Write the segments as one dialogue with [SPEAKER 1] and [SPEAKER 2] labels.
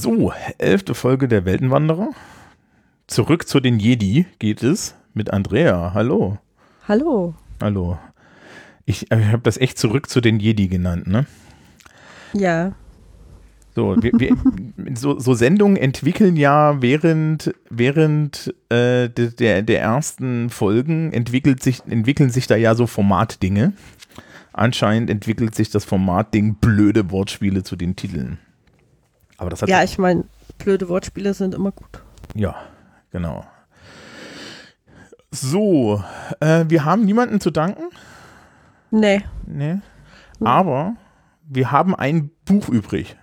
[SPEAKER 1] So, elfte Folge der Weltenwanderer. Zurück zu den Jedi geht es mit Andrea. Hallo.
[SPEAKER 2] Hallo.
[SPEAKER 1] Hallo. Ich, ich habe das echt zurück zu den Jedi genannt, ne?
[SPEAKER 2] Ja.
[SPEAKER 1] So, wir, wir, so, so, Sendungen entwickeln ja während, während äh, der, der ersten Folgen entwickelt sich, entwickeln sich da ja so Formatdinge. Anscheinend entwickelt sich das Formatding blöde Wortspiele zu den Titeln.
[SPEAKER 2] Aber das hat ja, ich meine, blöde Wortspiele sind immer gut.
[SPEAKER 1] Ja, genau. So, äh, wir haben niemanden zu danken.
[SPEAKER 2] Nee.
[SPEAKER 1] Nee. Aber wir haben ein Buch übrig.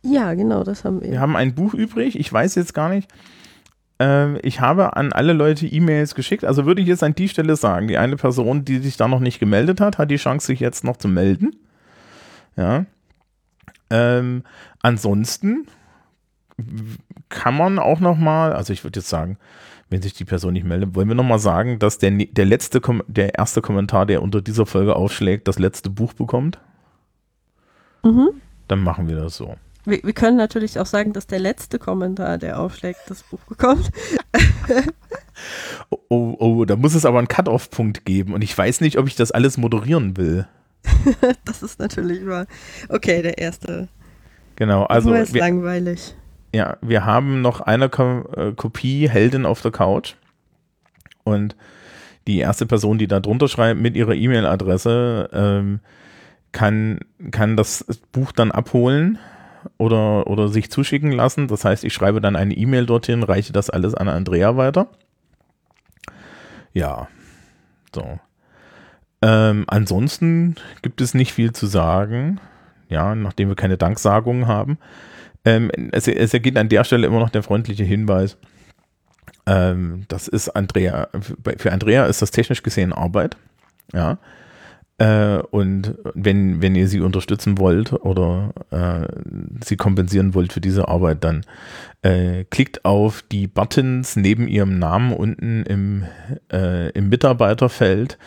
[SPEAKER 2] Ja, genau, das haben wir.
[SPEAKER 1] Wir haben ein Buch übrig. Ich weiß jetzt gar nicht. Äh, ich habe an alle Leute E-Mails geschickt. Also würde ich jetzt an die Stelle sagen, die eine Person, die sich da noch nicht gemeldet hat, hat die Chance, sich jetzt noch zu melden. Ja. Ähm, ansonsten kann man auch noch mal, also ich würde jetzt sagen, wenn sich die Person nicht meldet, wollen wir noch mal sagen, dass der, der letzte, der erste Kommentar, der unter dieser Folge aufschlägt, das letzte Buch bekommt? Mhm. Dann machen wir das so.
[SPEAKER 2] Wir, wir, können natürlich auch sagen, dass der letzte Kommentar, der aufschlägt, das Buch bekommt.
[SPEAKER 1] oh, oh, oh, da muss es aber einen Cut-Off-Punkt geben und ich weiß nicht, ob ich das alles moderieren will.
[SPEAKER 2] das ist natürlich wahr. Okay, der erste.
[SPEAKER 1] Genau, also.
[SPEAKER 2] Das ist wir, langweilig.
[SPEAKER 1] Ja, wir haben noch eine Ko äh, Kopie Heldin auf der Couch. Und die erste Person, die da drunter schreibt mit ihrer E-Mail-Adresse, ähm, kann, kann das Buch dann abholen oder, oder sich zuschicken lassen. Das heißt, ich schreibe dann eine E-Mail dorthin, reiche das alles an Andrea weiter. Ja, so. Ähm, ansonsten gibt es nicht viel zu sagen, ja, nachdem wir keine Danksagungen haben. Ähm, es, es ergeht an der Stelle immer noch der freundliche Hinweis. Ähm, das ist Andrea, für Andrea ist das technisch gesehen Arbeit. Ja. Äh, und wenn, wenn ihr sie unterstützen wollt oder äh, sie kompensieren wollt für diese Arbeit, dann äh, klickt auf die Buttons neben ihrem Namen unten im, äh, im Mitarbeiterfeld.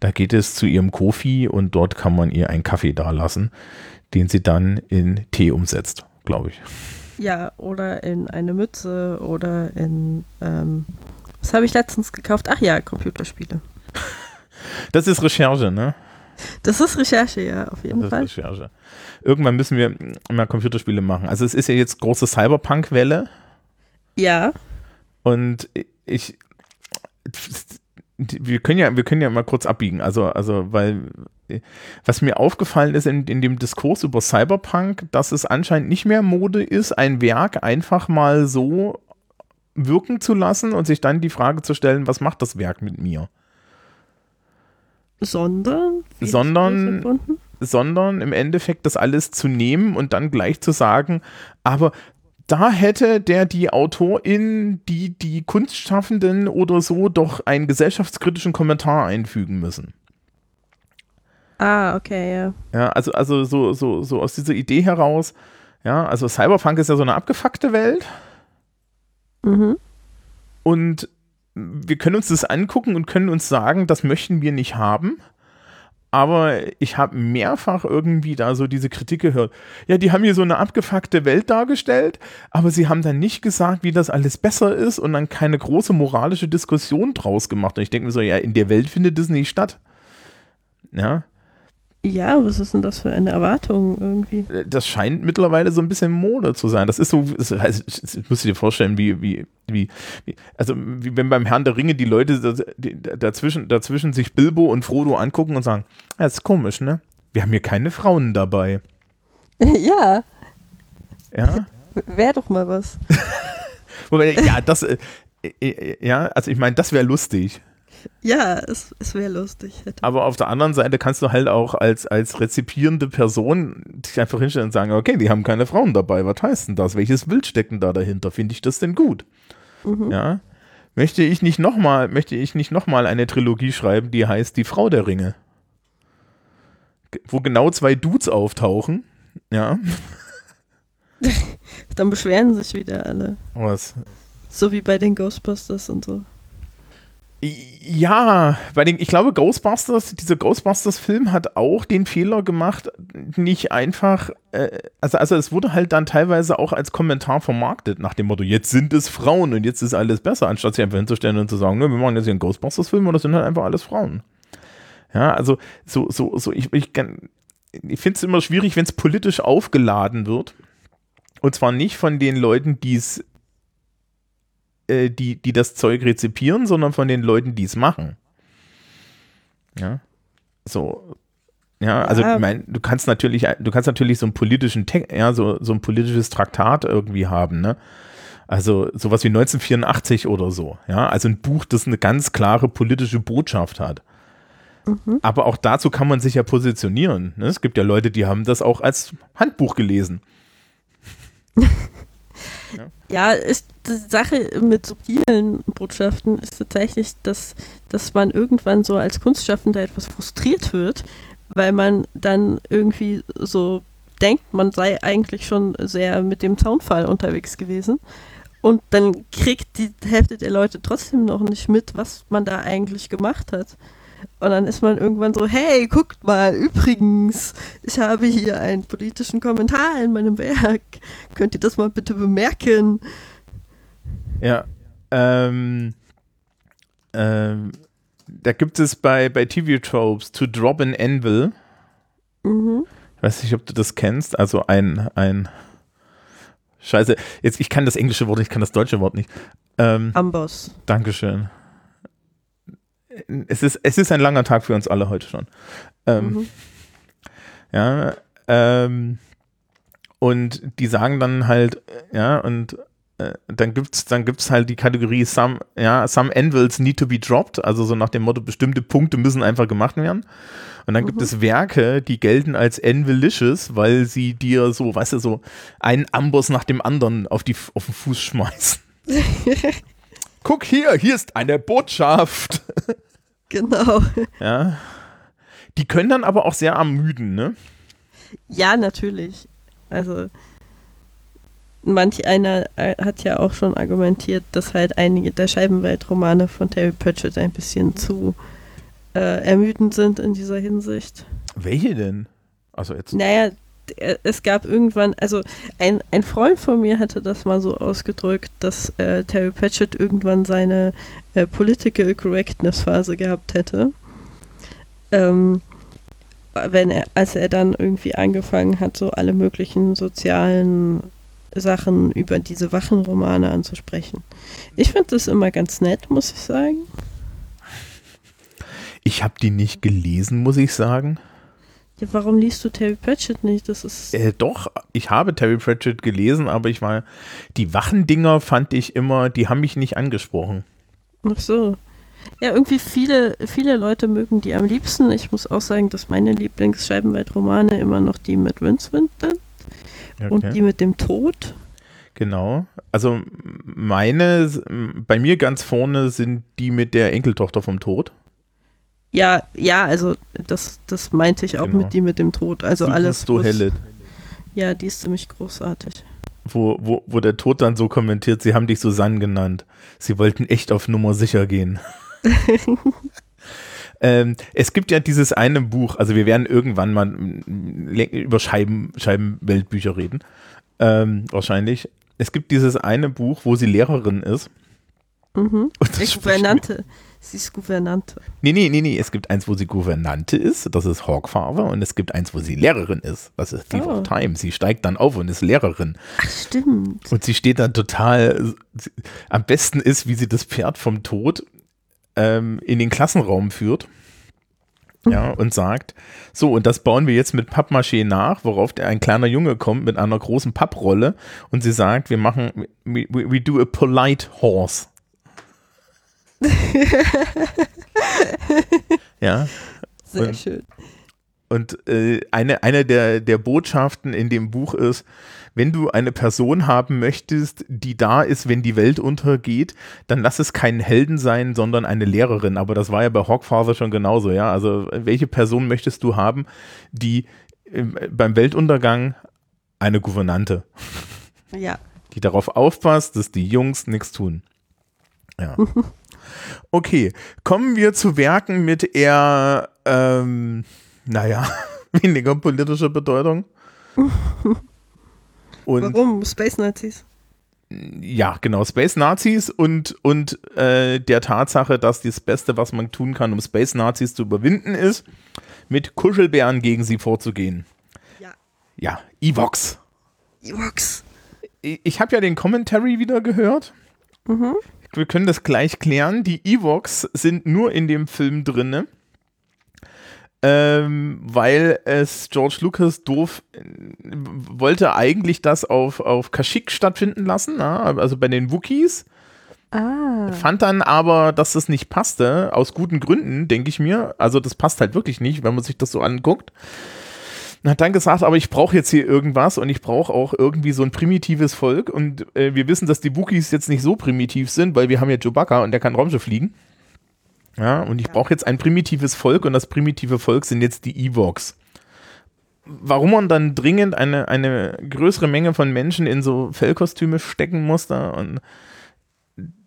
[SPEAKER 1] Da geht es zu ihrem Kofi und dort kann man ihr einen Kaffee dalassen, den sie dann in Tee umsetzt, glaube ich.
[SPEAKER 2] Ja, oder in eine Mütze oder in, ähm, was habe ich letztens gekauft? Ach ja, Computerspiele.
[SPEAKER 1] Das ist Recherche, ne?
[SPEAKER 2] Das ist Recherche, ja, auf jeden das Fall. Ist Recherche.
[SPEAKER 1] Irgendwann müssen wir mal Computerspiele machen. Also es ist ja jetzt große Cyberpunk-Welle.
[SPEAKER 2] Ja.
[SPEAKER 1] Und ich, wir können ja, wir können ja mal kurz abbiegen. Also, also, weil was mir aufgefallen ist in, in dem Diskurs über Cyberpunk, dass es anscheinend nicht mehr Mode ist, ein Werk einfach mal so wirken zu lassen und sich dann die Frage zu stellen, was macht das Werk mit mir?
[SPEAKER 2] Sondern?
[SPEAKER 1] Sondern, sondern im Endeffekt das alles zu nehmen und dann gleich zu sagen, aber da hätte der die Autorin, die die Kunstschaffenden oder so doch einen gesellschaftskritischen Kommentar einfügen müssen.
[SPEAKER 2] Ah, okay, ja.
[SPEAKER 1] Ja, also, also so, so, so aus dieser Idee heraus, ja, also Cyberpunk ist ja so eine abgefuckte Welt. Mhm. Und wir können uns das angucken und können uns sagen, das möchten wir nicht haben. Aber ich habe mehrfach irgendwie da so diese Kritik gehört. Ja, die haben hier so eine abgefuckte Welt dargestellt, aber sie haben dann nicht gesagt, wie das alles besser ist und dann keine große moralische Diskussion draus gemacht. Und ich denke mir so, ja, in der Welt findet das nicht statt. Ja.
[SPEAKER 2] Ja, was ist denn das für eine Erwartung irgendwie?
[SPEAKER 1] Äh, das scheint mittlerweile so ein bisschen Mode zu sein. Das ist so, das heißt, das musst du dir vorstellen, wie, wie, wie, also wie wenn beim Herrn der Ringe die Leute dazwischen, dazwischen sich Bilbo und Frodo angucken und sagen, ja, das ist komisch, ne? Wir haben hier keine Frauen dabei.
[SPEAKER 2] Ja.
[SPEAKER 1] Ja.
[SPEAKER 2] Wäre doch mal was.
[SPEAKER 1] Wobei, ja, das, äh, äh, ja, also ich meine, das wäre lustig.
[SPEAKER 2] Ja, es, es wäre lustig.
[SPEAKER 1] Aber auf der anderen Seite kannst du halt auch als, als rezipierende Person dich einfach hinstellen und sagen, okay, die haben keine Frauen dabei, was heißt denn das? Welches Bild steckt denn da dahinter? Finde ich das denn gut? Mhm. Ja. Möchte ich nicht nochmal, möchte ich nicht nochmal eine Trilogie schreiben, die heißt Die Frau der Ringe? Wo genau zwei Dudes auftauchen, ja.
[SPEAKER 2] Dann beschweren sich wieder alle.
[SPEAKER 1] Was?
[SPEAKER 2] So wie bei den Ghostbusters und so.
[SPEAKER 1] Ja, bei den, ich glaube, Ghostbusters, dieser Ghostbusters-Film hat auch den Fehler gemacht, nicht einfach, äh, also, also es wurde halt dann teilweise auch als Kommentar vermarktet, nach dem Motto, jetzt sind es Frauen und jetzt ist alles besser, anstatt sich einfach hinzustellen und zu sagen, ne, wir machen jetzt hier einen Ghostbusters-Film und das sind halt einfach alles Frauen. Ja, also so, so, so, ich, ich, ich finde es immer schwierig, wenn es politisch aufgeladen wird. Und zwar nicht von den Leuten, die es äh, die, die das Zeug rezipieren, sondern von den Leuten, die es machen. Ja. So. Ja, also ja. ich meine, du kannst natürlich, du kannst natürlich so einen politischen, ja, so, so ein politisches Traktat irgendwie haben, ne? Also sowas wie 1984 oder so, ja. Also ein Buch, das eine ganz klare politische Botschaft hat. Mhm. Aber auch dazu kann man sich ja positionieren. Ne? Es gibt ja Leute, die haben das auch als Handbuch gelesen.
[SPEAKER 2] Ja, ist die Sache mit subtilen Botschaften ist tatsächlich, dass, dass man irgendwann so als Kunstschaffender etwas frustriert wird, weil man dann irgendwie so denkt, man sei eigentlich schon sehr mit dem Zaunfall unterwegs gewesen. Und dann kriegt die Hälfte der Leute trotzdem noch nicht mit, was man da eigentlich gemacht hat. Und dann ist man irgendwann so, hey, guckt mal, übrigens, ich habe hier einen politischen Kommentar in meinem Werk. Könnt ihr das mal bitte bemerken?
[SPEAKER 1] Ja. Ähm, ähm, da gibt es bei, bei TV-Tropes To Drop an Anvil. Mhm. Ich weiß nicht, ob du das kennst. Also ein, ein Scheiße, jetzt ich kann das englische Wort, ich kann das deutsche Wort nicht. Ähm,
[SPEAKER 2] Amboss.
[SPEAKER 1] Dankeschön es ist, es ist ein langer Tag für uns alle heute schon. Ähm, mhm. Ja, ähm, und die sagen dann halt, ja, und äh, dann gibt's dann gibt's halt die Kategorie some ja some anvils need to be dropped, also so nach dem Motto bestimmte Punkte müssen einfach gemacht werden. Und dann mhm. gibt es Werke, die gelten als anvilicious, weil sie dir so, weißt du, so einen Amboss nach dem anderen auf die auf den Fuß schmeißen. Guck hier, hier ist eine Botschaft.
[SPEAKER 2] Genau.
[SPEAKER 1] Ja. Die können dann aber auch sehr ermüden, ne?
[SPEAKER 2] Ja, natürlich. Also manch einer äh, hat ja auch schon argumentiert, dass halt einige der Scheibenweltromane von Terry Pratchett ein bisschen zu äh, ermüdend sind in dieser Hinsicht.
[SPEAKER 1] Welche denn? Also jetzt.
[SPEAKER 2] Naja, es gab irgendwann, also ein, ein Freund von mir hatte das mal so ausgedrückt, dass äh, Terry Pratchett irgendwann seine äh, Political Correctness Phase gehabt hätte. Ähm, wenn er, als er dann irgendwie angefangen hat, so alle möglichen sozialen Sachen über diese Wachenromane anzusprechen. Ich finde das immer ganz nett, muss ich sagen.
[SPEAKER 1] Ich habe die nicht gelesen, muss ich sagen.
[SPEAKER 2] Ja, warum liest du Terry Pratchett nicht? Das ist.
[SPEAKER 1] Äh, doch, ich habe Terry Pratchett gelesen, aber ich war. Die Wachendinger fand ich immer, die haben mich nicht angesprochen.
[SPEAKER 2] Ach so. Ja, irgendwie viele, viele Leute mögen die am liebsten. Ich muss auch sagen, dass meine Lieblingsscheibenweltromane immer noch die mit Rincewind sind. Okay. Und die mit dem Tod.
[SPEAKER 1] Genau. Also meine, bei mir ganz vorne sind die mit der Enkeltochter vom Tod.
[SPEAKER 2] Ja, ja, also das, das meinte ich auch genau. mit die mit dem Tod. Also die alles.
[SPEAKER 1] Du Helle.
[SPEAKER 2] Ja, die ist ziemlich großartig.
[SPEAKER 1] Wo, wo, wo der Tod dann so kommentiert, sie haben dich Susanne genannt. Sie wollten echt auf Nummer sicher gehen. ähm, es gibt ja dieses eine Buch, also wir werden irgendwann mal über Scheiben, Scheibenweltbücher reden. Ähm, wahrscheinlich. Es gibt dieses eine Buch, wo sie Lehrerin ist.
[SPEAKER 2] Mhm. Und das Gouvernante. Sie ist Gouvernante.
[SPEAKER 1] Nee, nee, nee, nee. Es gibt eins, wo sie Gouvernante ist, das ist Hawkfather, und es gibt eins, wo sie Lehrerin ist, das ist Thief oh. of Time. Sie steigt dann auf und ist Lehrerin.
[SPEAKER 2] Ach, stimmt.
[SPEAKER 1] Und sie steht dann total. Am besten ist, wie sie das Pferd vom Tod ähm, in den Klassenraum führt. Ja, und sagt, so, und das bauen wir jetzt mit Pappmaché nach, worauf der, ein kleiner Junge kommt mit einer großen Papprolle und sie sagt, wir machen, we, we do a polite horse. ja.
[SPEAKER 2] Sehr und, schön.
[SPEAKER 1] Und äh, eine, eine der, der Botschaften in dem Buch ist, wenn du eine Person haben möchtest, die da ist, wenn die Welt untergeht, dann lass es keinen Helden sein, sondern eine Lehrerin. Aber das war ja bei Hawkfather schon genauso, ja. Also welche Person möchtest du haben, die äh, beim Weltuntergang eine Gouvernante.
[SPEAKER 2] Ja.
[SPEAKER 1] Die darauf aufpasst, dass die Jungs nichts tun. Ja. Okay, kommen wir zu Werken mit eher, ähm, naja, weniger politischer Bedeutung.
[SPEAKER 2] Und Warum? Space Nazis?
[SPEAKER 1] Ja, genau, Space Nazis und, und äh, der Tatsache, dass das Beste, was man tun kann, um Space Nazis zu überwinden, ist, mit Kuschelbären gegen sie vorzugehen.
[SPEAKER 2] Ja.
[SPEAKER 1] Ja, Evox.
[SPEAKER 2] Evox.
[SPEAKER 1] Ich, ich habe ja den Commentary wieder gehört. Mhm. Wir können das gleich klären. Die Evox sind nur in dem Film drinne ähm, weil es George Lucas doof äh, wollte eigentlich das auf, auf Kashyyyk stattfinden lassen, na? also bei den Wookies. Ah. Fand dann aber, dass das nicht passte, aus guten Gründen, denke ich mir. Also das passt halt wirklich nicht, wenn man sich das so anguckt. Und hat dann gesagt, aber ich brauche jetzt hier irgendwas und ich brauche auch irgendwie so ein primitives Volk. Und äh, wir wissen, dass die Wookies jetzt nicht so primitiv sind, weil wir haben ja Chewbacca und der kann Raumschiff fliegen. Ja, und ich brauche jetzt ein primitives Volk und das primitive Volk sind jetzt die Evox. Warum man dann dringend eine, eine größere Menge von Menschen in so Fellkostüme stecken muss da und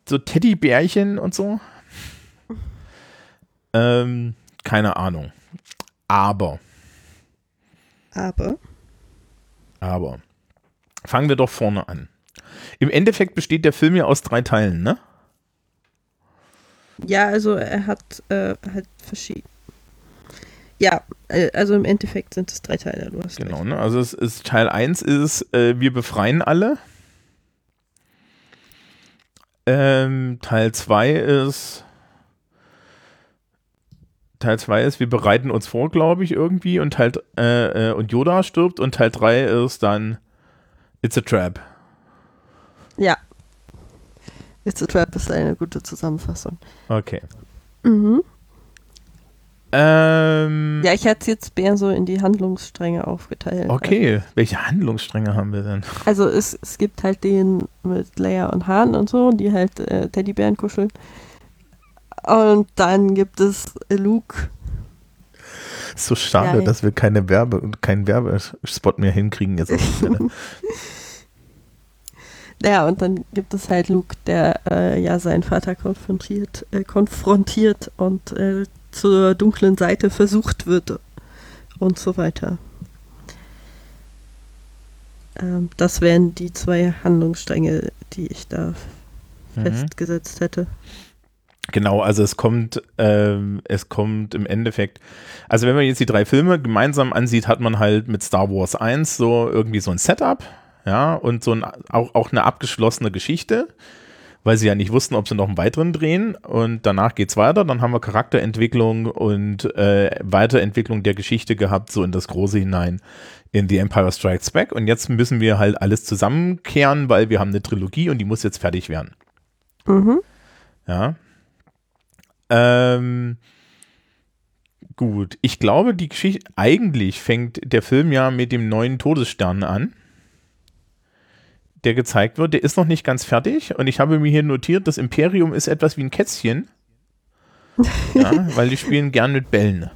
[SPEAKER 1] so Teddybärchen und so. Ähm, keine Ahnung. Aber.
[SPEAKER 2] Aber.
[SPEAKER 1] Aber. Fangen wir doch vorne an. Im Endeffekt besteht der Film ja aus drei Teilen, ne?
[SPEAKER 2] Ja, also er hat äh, halt verschiedene. Ja, äh, also im Endeffekt sind es drei Teile. Du hast
[SPEAKER 1] genau, ne? also es ist Teil 1 ist, äh, wir befreien alle. Ähm, Teil 2 ist Teil 2 ist, wir bereiten uns vor, glaube ich, irgendwie und Teil äh, äh, und Yoda stirbt und Teil 3 ist dann It's a Trap.
[SPEAKER 2] Ja, It's a Trap ist eine gute Zusammenfassung.
[SPEAKER 1] Okay. Mhm. Ähm,
[SPEAKER 2] ja, ich hätte es jetzt mehr so in die Handlungsstränge aufgeteilt.
[SPEAKER 1] Okay, also. welche Handlungsstränge haben wir denn?
[SPEAKER 2] Also es, es gibt halt den mit Leia und Han und so, die halt äh, Teddybären kuscheln. Und dann gibt es Luke.
[SPEAKER 1] So schade, ja, dass wir keine Werbe keinen Werbespot mehr hinkriegen jetzt.
[SPEAKER 2] Ja, und dann gibt es halt Luke, der äh, ja seinen Vater konfrontiert, äh, konfrontiert und äh, zur dunklen Seite versucht wird und so weiter. Ähm, das wären die zwei Handlungsstränge, die ich da mhm. festgesetzt hätte.
[SPEAKER 1] Genau, also es kommt, ähm, es kommt im Endeffekt, also wenn man jetzt die drei Filme gemeinsam ansieht, hat man halt mit Star Wars 1 so irgendwie so ein Setup, ja, und so ein, auch, auch eine abgeschlossene Geschichte, weil sie ja nicht wussten, ob sie noch einen weiteren drehen und danach geht's weiter, dann haben wir Charakterentwicklung und äh, Weiterentwicklung der Geschichte gehabt, so in das Große hinein in The Empire Strikes Back und jetzt müssen wir halt alles zusammenkehren, weil wir haben eine Trilogie und die muss jetzt fertig werden. Mhm. Ja. Ähm, gut, ich glaube, die Geschichte, eigentlich fängt der Film ja mit dem neuen Todesstern an der gezeigt wird, der ist noch nicht ganz fertig und ich habe mir hier notiert, das Imperium ist etwas wie ein Kätzchen. ja, weil die spielen gern mit Bällen.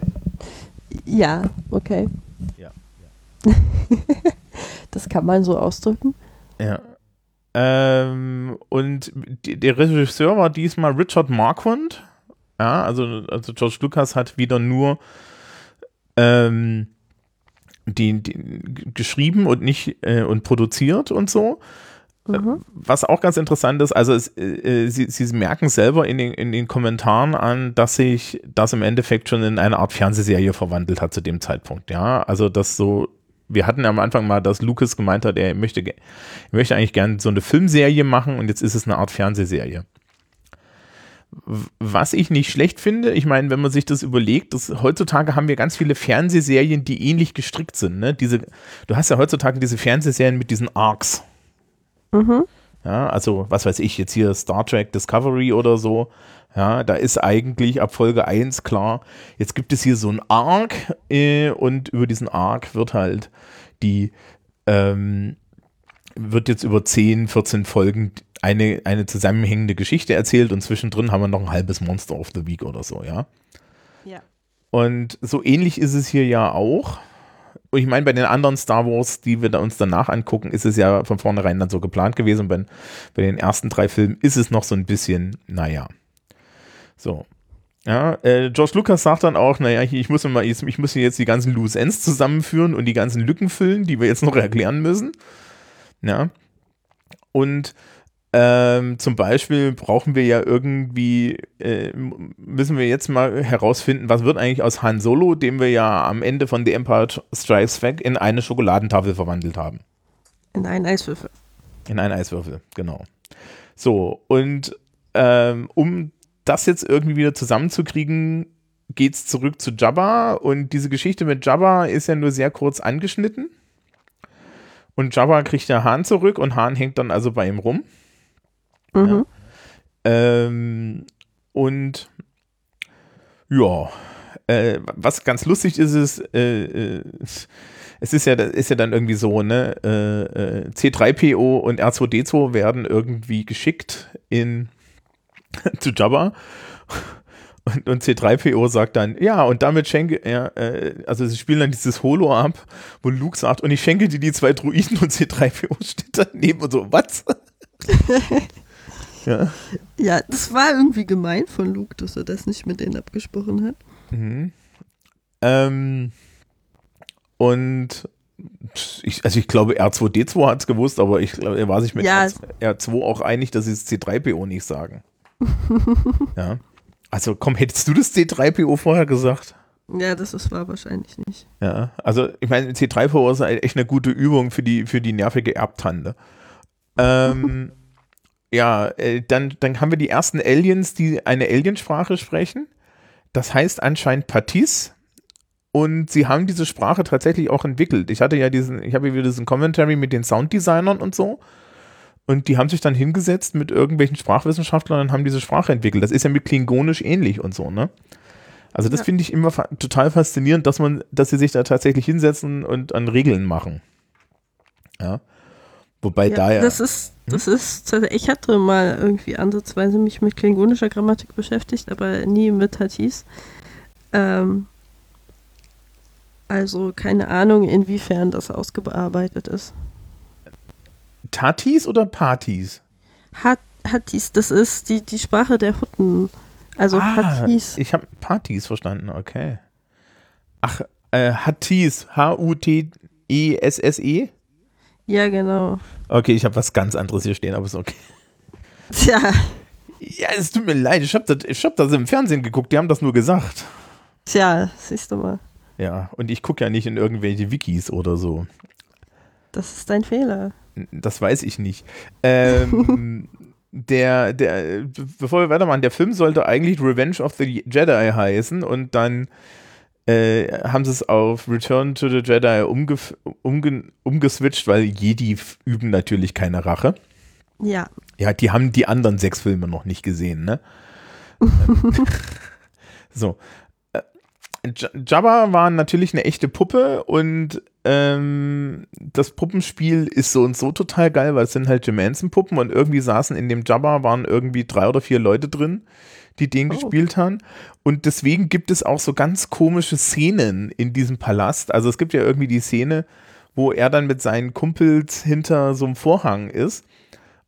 [SPEAKER 2] Ja, okay.
[SPEAKER 1] Ja.
[SPEAKER 2] das kann man so ausdrücken.
[SPEAKER 1] Ja. Ähm, und der Regisseur war diesmal Richard Marquand. Ja, also, also George Lucas hat wieder nur ähm, die, die geschrieben und nicht äh, und produziert und so. Mhm. Was auch ganz interessant ist, also es, äh, sie, sie merken selber in den, in den Kommentaren an, dass sich das im Endeffekt schon in eine Art Fernsehserie verwandelt hat zu dem Zeitpunkt. Ja, also das so, wir hatten am Anfang mal, dass Lucas gemeint hat, er möchte, er möchte eigentlich gerne so eine Filmserie machen und jetzt ist es eine Art Fernsehserie. Was ich nicht schlecht finde, ich meine, wenn man sich das überlegt, dass heutzutage haben wir ganz viele Fernsehserien, die ähnlich gestrickt sind. Ne? Diese, du hast ja heutzutage diese Fernsehserien mit diesen Arcs. Mhm. Ja, also was weiß ich, jetzt hier Star Trek Discovery oder so. Ja, da ist eigentlich ab Folge 1 klar, jetzt gibt es hier so ein Arc äh, und über diesen Arc wird halt die, ähm, wird jetzt über 10, 14 Folgen eine, eine zusammenhängende Geschichte erzählt und zwischendrin haben wir noch ein halbes Monster of the Week oder so, ja.
[SPEAKER 2] Ja.
[SPEAKER 1] Und so ähnlich ist es hier ja auch. Und ich meine, bei den anderen Star Wars, die wir da uns danach angucken, ist es ja von vornherein dann so geplant gewesen. Bei, bei den ersten drei Filmen ist es noch so ein bisschen, naja. So. Ja, äh, George Lucas sagt dann auch, naja, ich muss, mal, ich muss jetzt die ganzen Loose Ends zusammenführen und die ganzen Lücken füllen, die wir jetzt noch erklären müssen. Ja. Und ähm, zum Beispiel brauchen wir ja irgendwie, äh, müssen wir jetzt mal herausfinden, was wird eigentlich aus Han Solo, den wir ja am Ende von The Empire Strikes Back in eine Schokoladentafel verwandelt haben.
[SPEAKER 2] In einen Eiswürfel.
[SPEAKER 1] In einen Eiswürfel, genau. So, und ähm, um das jetzt irgendwie wieder zusammenzukriegen, geht es zurück zu Jabba und diese Geschichte mit Jabba ist ja nur sehr kurz angeschnitten. Und Jabba kriegt ja Hahn zurück und Hahn hängt dann also bei ihm rum. Mhm. Ja. Ähm, und ja, äh, was ganz lustig ist, ist, äh, äh, es ist ja, ist ja dann irgendwie so, ne, äh, äh C3PO und R2D2 werden irgendwie geschickt in zu Jabba. Und, und, C3PO sagt dann, ja, und damit schenke er, äh, also sie spielen dann dieses Holo ab, wo Luke sagt, und ich schenke dir die zwei Druiden und C3PO steht daneben und so, was?
[SPEAKER 2] ja. ja, das war irgendwie gemein von Luke, dass er das nicht mit denen abgesprochen hat. Mhm.
[SPEAKER 1] Ähm, und ich, also ich glaube, R2D2 hat es gewusst, aber ich glaube, er war sich mit ja. R2 auch einig, dass sie es C3PO nicht sagen. ja. Also komm, hättest du das C3PO vorher gesagt?
[SPEAKER 2] Ja, das ist, war wahrscheinlich nicht.
[SPEAKER 1] Ja, also ich meine, C3PO ist echt eine gute Übung für die, für die nervige Erbtante. Ähm, ja, äh, dann, dann haben wir die ersten Aliens, die eine Aliensprache sprechen. Das heißt anscheinend Patis. Und sie haben diese Sprache tatsächlich auch entwickelt. Ich hatte ja diesen, ich habe wieder diesen Commentary mit den Sounddesignern und so. Und die haben sich dann hingesetzt mit irgendwelchen Sprachwissenschaftlern und haben diese Sprache entwickelt. Das ist ja mit Klingonisch ähnlich und so, ne? Also das ja. finde ich immer fa total faszinierend, dass man, dass sie sich da tatsächlich hinsetzen und an Regeln machen. Ja. Wobei ja, da ja.
[SPEAKER 2] Das ist, hm? das ist, ich hatte mal irgendwie ansatzweise mich mit klingonischer Grammatik beschäftigt, aber nie mit Hatis. Ähm, also keine Ahnung, inwiefern das ausgearbeitet ist.
[SPEAKER 1] Tatis oder Partys?
[SPEAKER 2] Hat, Hattis, das ist die, die Sprache der Hutten. Also ah, Hattis.
[SPEAKER 1] Ich habe Partys verstanden, okay. Ach, äh, Hattis, H-U-T-E-S-S-E?
[SPEAKER 2] Ja, genau.
[SPEAKER 1] Okay, ich habe was ganz anderes hier stehen, aber ist okay.
[SPEAKER 2] Tja.
[SPEAKER 1] Ja, es tut mir leid, ich habe das, hab das im Fernsehen geguckt, die haben das nur gesagt.
[SPEAKER 2] Tja, siehst du mal.
[SPEAKER 1] Ja, und ich gucke ja nicht in irgendwelche Wikis oder so.
[SPEAKER 2] Das ist dein Fehler.
[SPEAKER 1] Das weiß ich nicht. Ähm, der, der, bevor wir weitermachen, der Film sollte eigentlich Revenge of the Jedi heißen und dann äh, haben sie es auf Return to the Jedi umge umge umgeswitcht, weil Jedi üben natürlich keine Rache.
[SPEAKER 2] Ja.
[SPEAKER 1] Ja, die haben die anderen sechs Filme noch nicht gesehen, ne? so. Äh, Jabba war natürlich eine echte Puppe und ähm, das Puppenspiel ist so und so total geil, weil es sind halt Jim Henson Puppen und irgendwie saßen in dem Jabba waren irgendwie drei oder vier Leute drin, die den oh. gespielt haben. Und deswegen gibt es auch so ganz komische Szenen in diesem Palast. Also es gibt ja irgendwie die Szene, wo er dann mit seinen Kumpels hinter so einem Vorhang ist.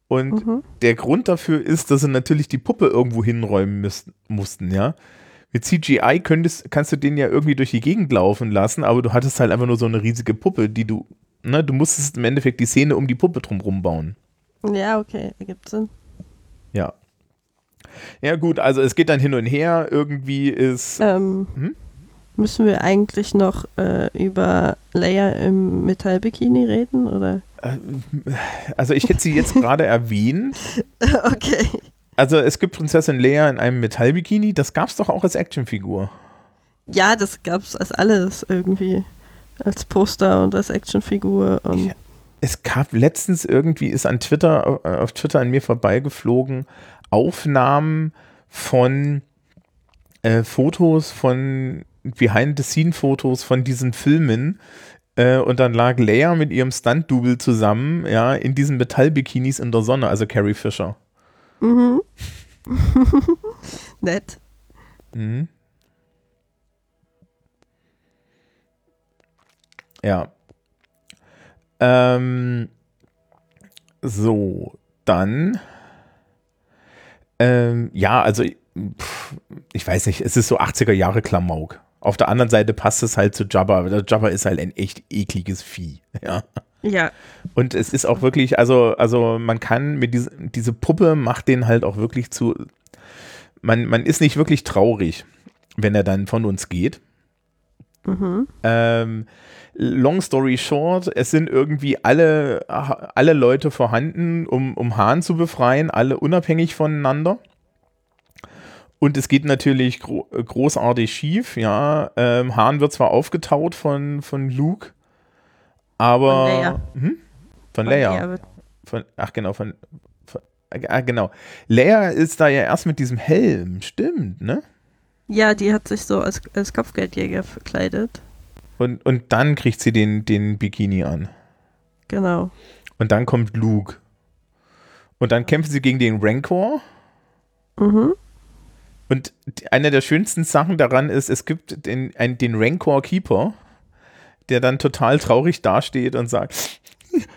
[SPEAKER 1] Und mhm. der Grund dafür ist, dass sie natürlich die Puppe irgendwo hinräumen müssen, mussten, ja mit CGI könntest, kannst du den ja irgendwie durch die Gegend laufen lassen, aber du hattest halt einfach nur so eine riesige Puppe, die du, ne, du musstest im Endeffekt die Szene um die Puppe drumherum bauen.
[SPEAKER 2] Ja, okay, ergibt Sinn.
[SPEAKER 1] Ja. Gut, also es geht dann hin und her. Irgendwie ist.
[SPEAKER 2] Ähm, hm? Müssen wir eigentlich noch äh, über Leia im Metallbikini reden, oder? Äh,
[SPEAKER 1] also ich hätte sie jetzt gerade erwähnt.
[SPEAKER 2] Okay.
[SPEAKER 1] Also es gibt Prinzessin Leia in einem Metallbikini, das gab es doch auch als Actionfigur.
[SPEAKER 2] Ja, das gab es als alles irgendwie. Als Poster und als Actionfigur. Und ja.
[SPEAKER 1] Es gab letztens irgendwie, ist an Twitter, äh, auf Twitter an mir vorbeigeflogen, Aufnahmen von äh, Fotos von Behind-the-Scene-Fotos von diesen Filmen. Äh, und dann lag Leia mit ihrem Stunt-Double zusammen, ja, in diesen Metallbikinis in der Sonne, also Carrie Fisher. Mhm.
[SPEAKER 2] Nett. Mhm.
[SPEAKER 1] Ja. Ähm, so, dann. Ähm, ja, also pff, ich weiß nicht, es ist so 80er Jahre Klamauk. Auf der anderen Seite passt es halt zu Jabba. Der Jabba ist halt ein echt ekliges Vieh. Ja.
[SPEAKER 2] Ja.
[SPEAKER 1] Und es ist auch wirklich, also, also man kann mit diese, diese Puppe macht den halt auch wirklich zu. Man, man ist nicht wirklich traurig, wenn er dann von uns geht.
[SPEAKER 2] Mhm.
[SPEAKER 1] Ähm, long story short, es sind irgendwie alle, alle Leute vorhanden, um, um Hahn zu befreien, alle unabhängig voneinander. Und es geht natürlich gro großartig schief, ja. Ähm, Hahn wird zwar aufgetaut von, von Luke, aber.
[SPEAKER 2] Von Leia.
[SPEAKER 1] Hm? Von, Leia.
[SPEAKER 2] wird-
[SPEAKER 1] Von, ach genau, von, von ah, genau. Leia ist da ja erst mit diesem Helm, stimmt, ne?
[SPEAKER 2] Ja, die hat sich so als, als Kopfgeldjäger verkleidet.
[SPEAKER 1] Und, und dann kriegt sie den, den Bikini an.
[SPEAKER 2] Genau.
[SPEAKER 1] Und dann kommt Luke. Und dann kämpfen sie gegen den Rancor.
[SPEAKER 2] Mhm.
[SPEAKER 1] Und eine der schönsten Sachen daran ist, es gibt den, ein, den Rancor Keeper, der dann total traurig dasteht und sagt,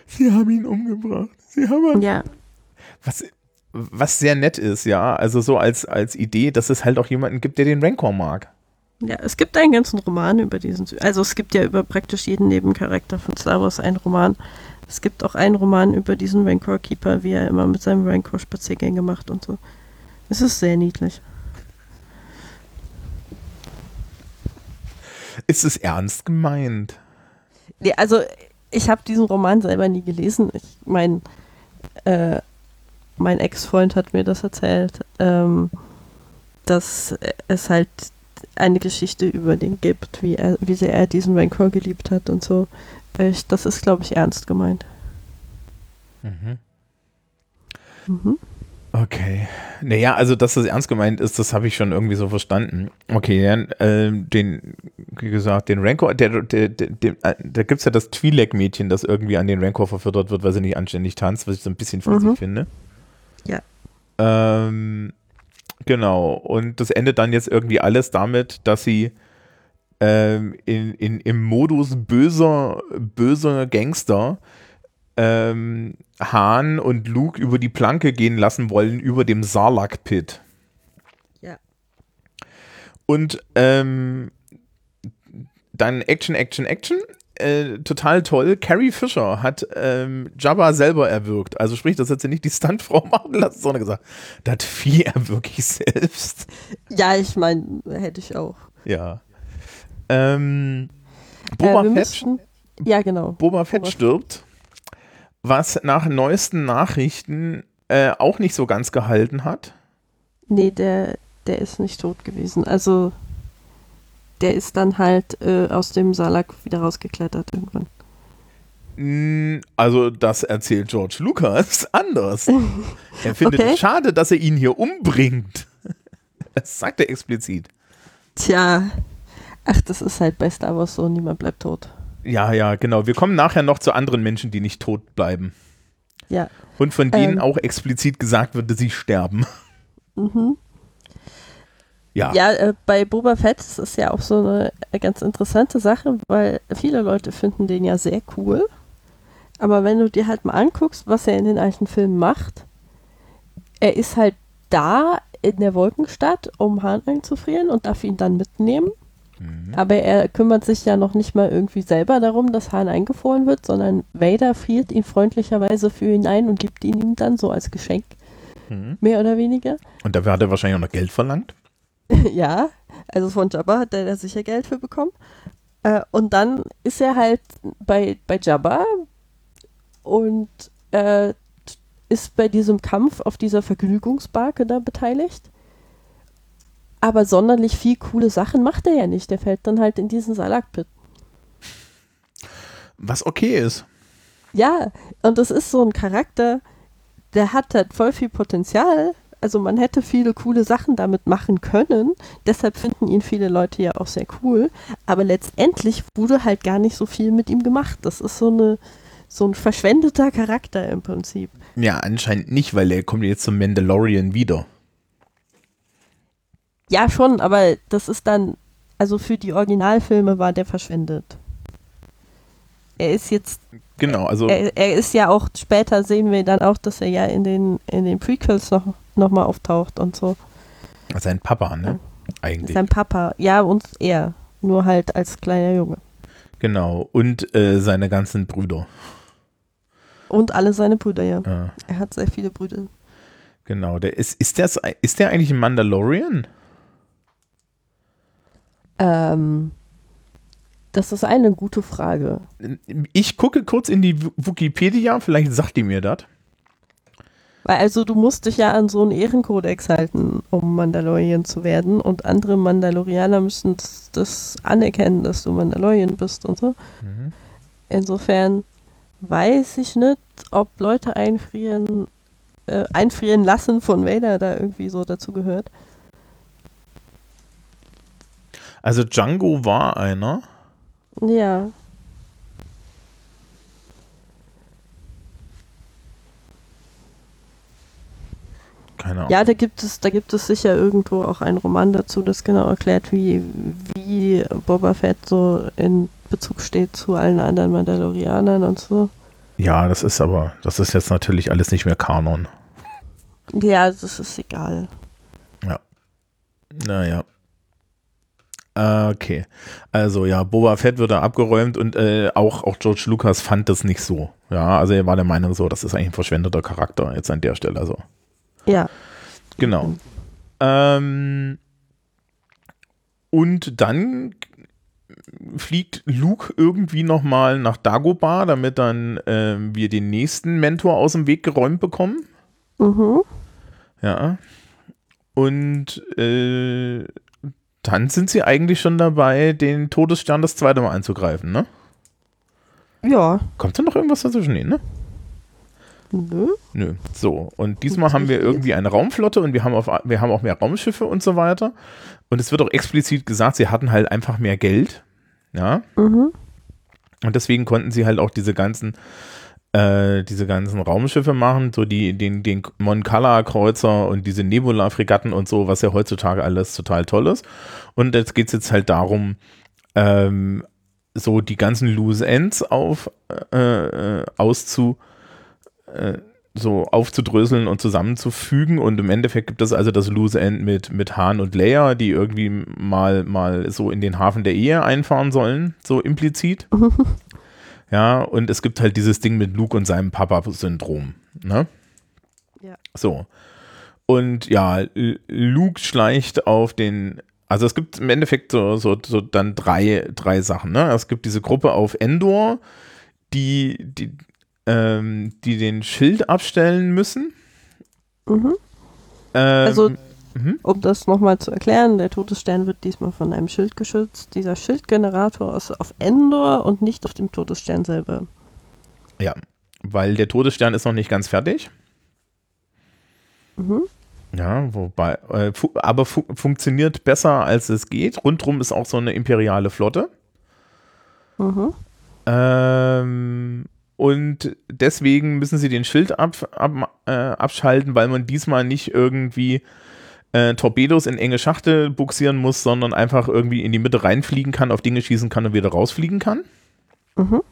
[SPEAKER 1] sie haben ihn umgebracht. Sie haben ihn
[SPEAKER 2] Ja.
[SPEAKER 1] was, was sehr nett ist, ja. Also so als, als Idee, dass es halt auch jemanden gibt, der den Rancor mag.
[SPEAKER 2] Ja, es gibt einen ganzen Roman über diesen. Also es gibt ja über praktisch jeden Nebencharakter von Star Wars einen Roman. Es gibt auch einen Roman über diesen Rancor Keeper, wie er immer mit seinem Rancor Spaziergänge macht und so. Es ist sehr niedlich.
[SPEAKER 1] Ist es ernst gemeint?
[SPEAKER 2] Nee, also ich habe diesen Roman selber nie gelesen. Ich mein, äh, mein Ex-Freund hat mir das erzählt, ähm, dass es halt eine Geschichte über den gibt, wie er, wie sehr er diesen Rancor geliebt hat und so. Ich, das ist, glaube ich, ernst gemeint.
[SPEAKER 1] Mhm.
[SPEAKER 2] Mhm.
[SPEAKER 1] Okay. Naja, also dass das ernst gemeint ist, das habe ich schon irgendwie so verstanden. Okay, dann, ähm, den, wie gesagt, den Rancor, der, der, der, der, äh, da gibt es ja das Twi'lek-Mädchen, das irgendwie an den Rancor verfüttert wird, weil sie nicht anständig tanzt, was ich so ein bisschen fiesig
[SPEAKER 2] Mhm.
[SPEAKER 1] finde. Ähm, genau. Und das endet dann jetzt irgendwie alles damit, dass sie ähm, in, in, im Modus böser, böser Gangster ähm, Han und Luke über die Planke gehen lassen wollen, über dem Sarlacc-Pit.
[SPEAKER 2] Ja.
[SPEAKER 1] Und ähm, dann Action, Action, Action. Äh, total toll. Carrie Fisher hat ähm, Jabba selber erwürgt. Also sprich, das hat sie nicht die Stuntfrau machen lassen, sondern gesagt, das Vieh erwürge ich selbst.
[SPEAKER 2] Ja, ich meine, hätte ich auch.
[SPEAKER 1] Ja. Ähm,
[SPEAKER 2] Äh,
[SPEAKER 1] Boba
[SPEAKER 2] wir
[SPEAKER 1] Fett
[SPEAKER 2] ja, genau.
[SPEAKER 1] Boba Fett
[SPEAKER 2] Boba-
[SPEAKER 1] stirbt, was nach neuesten Nachrichten äh, auch nicht so ganz gehalten hat.
[SPEAKER 2] Nee, der, der ist nicht tot gewesen. Also, der ist dann halt äh, aus dem Salak wieder rausgeklettert irgendwann.
[SPEAKER 1] Mm, Also das erzählt George Lucas anders. Er findet
[SPEAKER 2] Okay.
[SPEAKER 1] es schade, dass er ihn hier umbringt. Das sagt er explizit.
[SPEAKER 2] Tja. Ach, das ist halt bei Star Wars so, niemand bleibt tot.
[SPEAKER 1] Ja, ja, genau. Wir kommen nachher noch zu anderen Menschen, die nicht tot bleiben.
[SPEAKER 2] Ja.
[SPEAKER 1] Und von denen
[SPEAKER 2] Ähm.
[SPEAKER 1] auch explizit gesagt wird, dass sie sterben.
[SPEAKER 2] Mhm.
[SPEAKER 1] Ja.
[SPEAKER 2] Ja, äh, bei Boba Fett ist ja auch so eine ganz interessante Sache, weil viele Leute finden den ja sehr cool. Aber wenn du dir halt mal anguckst, was er in den alten Filmen macht, er ist halt da in der Wolkenstadt, um Han einzufrieren und darf ihn dann mitnehmen.
[SPEAKER 1] Mhm.
[SPEAKER 2] Aber er kümmert sich ja noch nicht mal irgendwie selber darum, dass Han eingefroren wird, sondern Vader friert ihn freundlicherweise für ihn ein und gibt ihn ihm dann so als Geschenk,
[SPEAKER 1] Mhm.
[SPEAKER 2] mehr oder weniger.
[SPEAKER 1] Und dafür hat er wahrscheinlich auch noch Geld verlangt.
[SPEAKER 2] ja, also von Jabba hat er da sicher Geld für bekommen. Äh, und dann ist er halt bei, bei Jabba und äh, ist bei diesem Kampf auf dieser Vergnügungsbarke da beteiligt. Aber sonderlich viel coole Sachen macht er ja nicht. Der fällt dann halt in diesen Salakpit.
[SPEAKER 1] Was okay ist.
[SPEAKER 2] Ja, und das ist so ein Charakter, der hat halt voll viel Potenzial. Also man hätte viele coole Sachen damit machen können. Deshalb finden ihn viele Leute ja auch sehr cool. Aber letztendlich wurde halt gar nicht so viel mit ihm gemacht. Das ist so eine so ein verschwendeter Charakter im Prinzip.
[SPEAKER 1] Ja, anscheinend nicht, weil er kommt jetzt zum Mandalorian wieder.
[SPEAKER 2] Ja, schon, aber das ist dann, also für die Originalfilme war der verschwendet. Er ist jetzt
[SPEAKER 1] Genau, also
[SPEAKER 2] er, er ist ja auch, später sehen wir dann auch, dass er ja in den, in den Prequels noch, noch mal auftaucht und so.
[SPEAKER 1] Sein Papa, ne? Eigentlich.
[SPEAKER 2] Sein Papa, ja, und er. Nur halt als kleiner Junge.
[SPEAKER 1] Genau. Und äh, seine ganzen Brüder.
[SPEAKER 2] Und alle seine Brüder, ja.
[SPEAKER 1] Ja,
[SPEAKER 2] Er hat sehr viele Brüder.
[SPEAKER 1] genau. Der ist, ist, das, ist der eigentlich ein Mandalorian?
[SPEAKER 2] Ähm, das ist eine gute Frage.
[SPEAKER 1] Ich gucke kurz in die Wikipedia, vielleicht sagt die mir das.
[SPEAKER 2] Weil also du musst dich ja an so einen Ehrenkodex halten, um Mandalorian zu werden. Und andere Mandalorianer müssen das, das anerkennen, dass du Mandalorian bist und so.
[SPEAKER 1] Mhm.
[SPEAKER 2] Insofern weiß ich nicht, ob Leute einfrieren, äh, einfrieren lassen von Vader da irgendwie so dazu gehört.
[SPEAKER 1] Also Django war einer.
[SPEAKER 2] Ja.
[SPEAKER 1] Keine Ahnung.
[SPEAKER 2] Ja, da gibt es, da gibt es sicher irgendwo auch einen Roman dazu, das genau erklärt, wie, wie Boba Fett so in Bezug steht zu allen anderen Mandalorianern und so.
[SPEAKER 1] Ja, das ist aber, das ist jetzt natürlich alles nicht mehr Kanon.
[SPEAKER 2] Ja, das ist egal.
[SPEAKER 1] Naja. Okay. Also ja, Boba Fett wird da abgeräumt und äh, auch, auch George Lucas fand das nicht so. Ja, also er war der Meinung so, das ist eigentlich ein verschwendeter Charakter jetzt an der Stelle. Also
[SPEAKER 2] Ja.
[SPEAKER 1] genau. Ähm, und dann fliegt Luke irgendwie nochmal nach Dagobah, damit dann ähm, wir den nächsten Mentor aus dem Weg geräumt bekommen.
[SPEAKER 2] Mhm.
[SPEAKER 1] Ja. Und äh, dann sind sie eigentlich schon dabei, den Todesstern das zweite Mal anzugreifen, ne?
[SPEAKER 2] Ja.
[SPEAKER 1] Kommt da noch irgendwas dazwischen? Nee, ne?
[SPEAKER 2] Nö.
[SPEAKER 1] Nö. So, und diesmal haben wir irgendwie eine Raumflotte und wir haben, auf, wir haben auch mehr Raumschiffe und so weiter. Und es wird auch explizit gesagt, sie hatten halt einfach mehr Geld. Ja.
[SPEAKER 2] Mhm.
[SPEAKER 1] Und deswegen konnten sie halt auch diese ganzen, äh, diese ganzen Raumschiffe machen, so die, den, den Mon Cala Kreuzer und diese Nebula-Fregatten und so, was ja heutzutage alles total toll ist. Und jetzt geht es jetzt halt darum, ähm, so die ganzen Loose Ends auf, äh, äh, auszu, äh, so aufzudröseln und zusammenzufügen und im Endeffekt gibt es also das Loose End mit, mit Han und Leia, die irgendwie mal, mal so in den Hafen der Ehe einfahren sollen, so implizit. Ja, und es gibt halt dieses Ding mit Luke und seinem Papa-Syndrom. Ne?
[SPEAKER 2] Ja.
[SPEAKER 1] So. Und ja, Luke schleicht auf den. Also es gibt im Endeffekt so, so, so dann drei, drei Sachen. Ne? Es gibt diese Gruppe auf Endor, die, die, ähm, die den Schild abstellen müssen.
[SPEAKER 2] Mhm.
[SPEAKER 1] Ähm,
[SPEAKER 2] Also-
[SPEAKER 1] mhm.
[SPEAKER 2] Um das nochmal zu erklären, der Todesstern wird diesmal von einem Schild geschützt. Dieser Schildgenerator ist auf Endor und nicht auf dem Todesstern selber.
[SPEAKER 1] ja, weil der Todesstern ist noch nicht ganz fertig.
[SPEAKER 2] Mhm.
[SPEAKER 1] Ja, wobei, äh, fu aber fu funktioniert besser, als es geht. Rundrum ist auch so eine imperiale Flotte.
[SPEAKER 2] Mhm.
[SPEAKER 1] Ähm, und deswegen müssen sie den Schild ab, ab, äh, abschalten, weil man diesmal nicht irgendwie äh, Torpedos in enge Schachtel buxieren muss, sondern einfach irgendwie in die Mitte reinfliegen kann, auf Dinge schießen kann und wieder rausfliegen kann.
[SPEAKER 2] Mhm.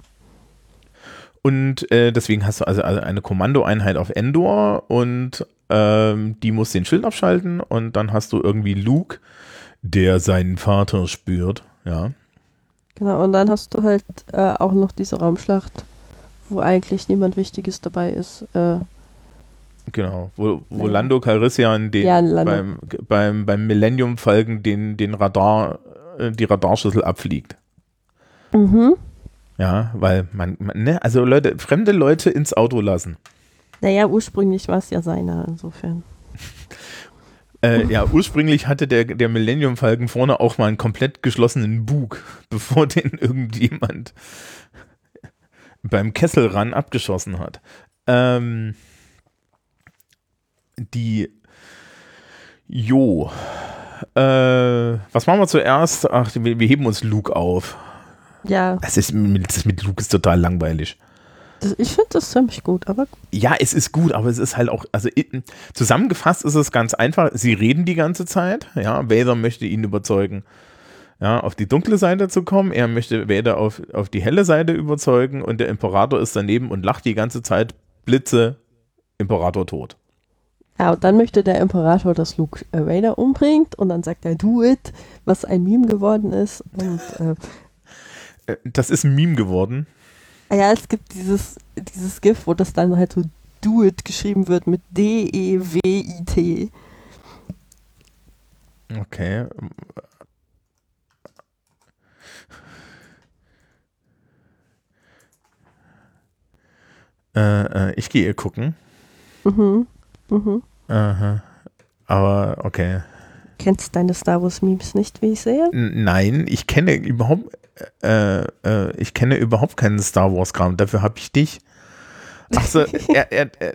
[SPEAKER 1] Und äh, deswegen hast du also also eine Kommandoeinheit auf Endor und ähm, die muss den Schild abschalten und dann hast du irgendwie Luke, der seinen Vater spürt, ja.
[SPEAKER 2] Genau, und dann hast du halt äh, auch noch diese Raumschlacht, wo eigentlich niemand Wichtiges dabei ist. Äh,
[SPEAKER 1] Genau, wo, wo
[SPEAKER 2] Ja.
[SPEAKER 1] Lando Calrissian den
[SPEAKER 2] Ja, Lando.
[SPEAKER 1] beim, beim, beim Millennium Falcon den, den Radar, äh, die Radarschüssel abfliegt.
[SPEAKER 2] mhm.
[SPEAKER 1] Ja, weil man, man ne, also Leute, fremde Leute ins Auto lassen.
[SPEAKER 2] Naja, ursprünglich war es ja seiner, insofern.
[SPEAKER 1] Äh, ja, ursprünglich hatte der, der Millennium Falcon vorne auch mal einen komplett geschlossenen Bug, bevor den irgendjemand beim Kesselran abgeschossen hat. Ähm, die Jo. Äh, was machen wir zuerst? Ach, wir, wir heben uns Luke auf.
[SPEAKER 2] Ja,
[SPEAKER 1] Das ist, mit- das mit Luke ist total langweilig.
[SPEAKER 2] das, ich finde das ziemlich gut, aber.
[SPEAKER 1] Ja, es ist gut, aber es ist halt auch, also zusammengefasst ist es ganz einfach. Sie reden die ganze Zeit. Ja, Vader möchte ihn überzeugen, ja, auf die dunkle Seite zu kommen. Er möchte Vader auf, auf die helle Seite überzeugen und der Imperator ist daneben und lacht die ganze Zeit. Blitze, Imperator tot.
[SPEAKER 2] Ja, und dann möchte der Imperator, dass Luke äh, Vader umbringt und dann sagt er, do it, was ein Meme geworden ist. Und,
[SPEAKER 1] äh, das ist ein Meme geworden.
[SPEAKER 2] Ja, es gibt dieses, dieses GIF, wo das dann halt so do it geschrieben wird mit D-E-W-I-T.
[SPEAKER 1] Okay. Äh, äh, ich gehe gucken.
[SPEAKER 2] Mhm. Mhm.
[SPEAKER 1] Aha. Aber okay.
[SPEAKER 2] Kennst deine Star Wars Memes nicht, wie ich sehe?
[SPEAKER 1] N nein, ich kenne überhaupt, äh, äh, ich kenne überhaupt keinen Star Wars Kram. Dafür habe ich dich. Achso, er, er, er,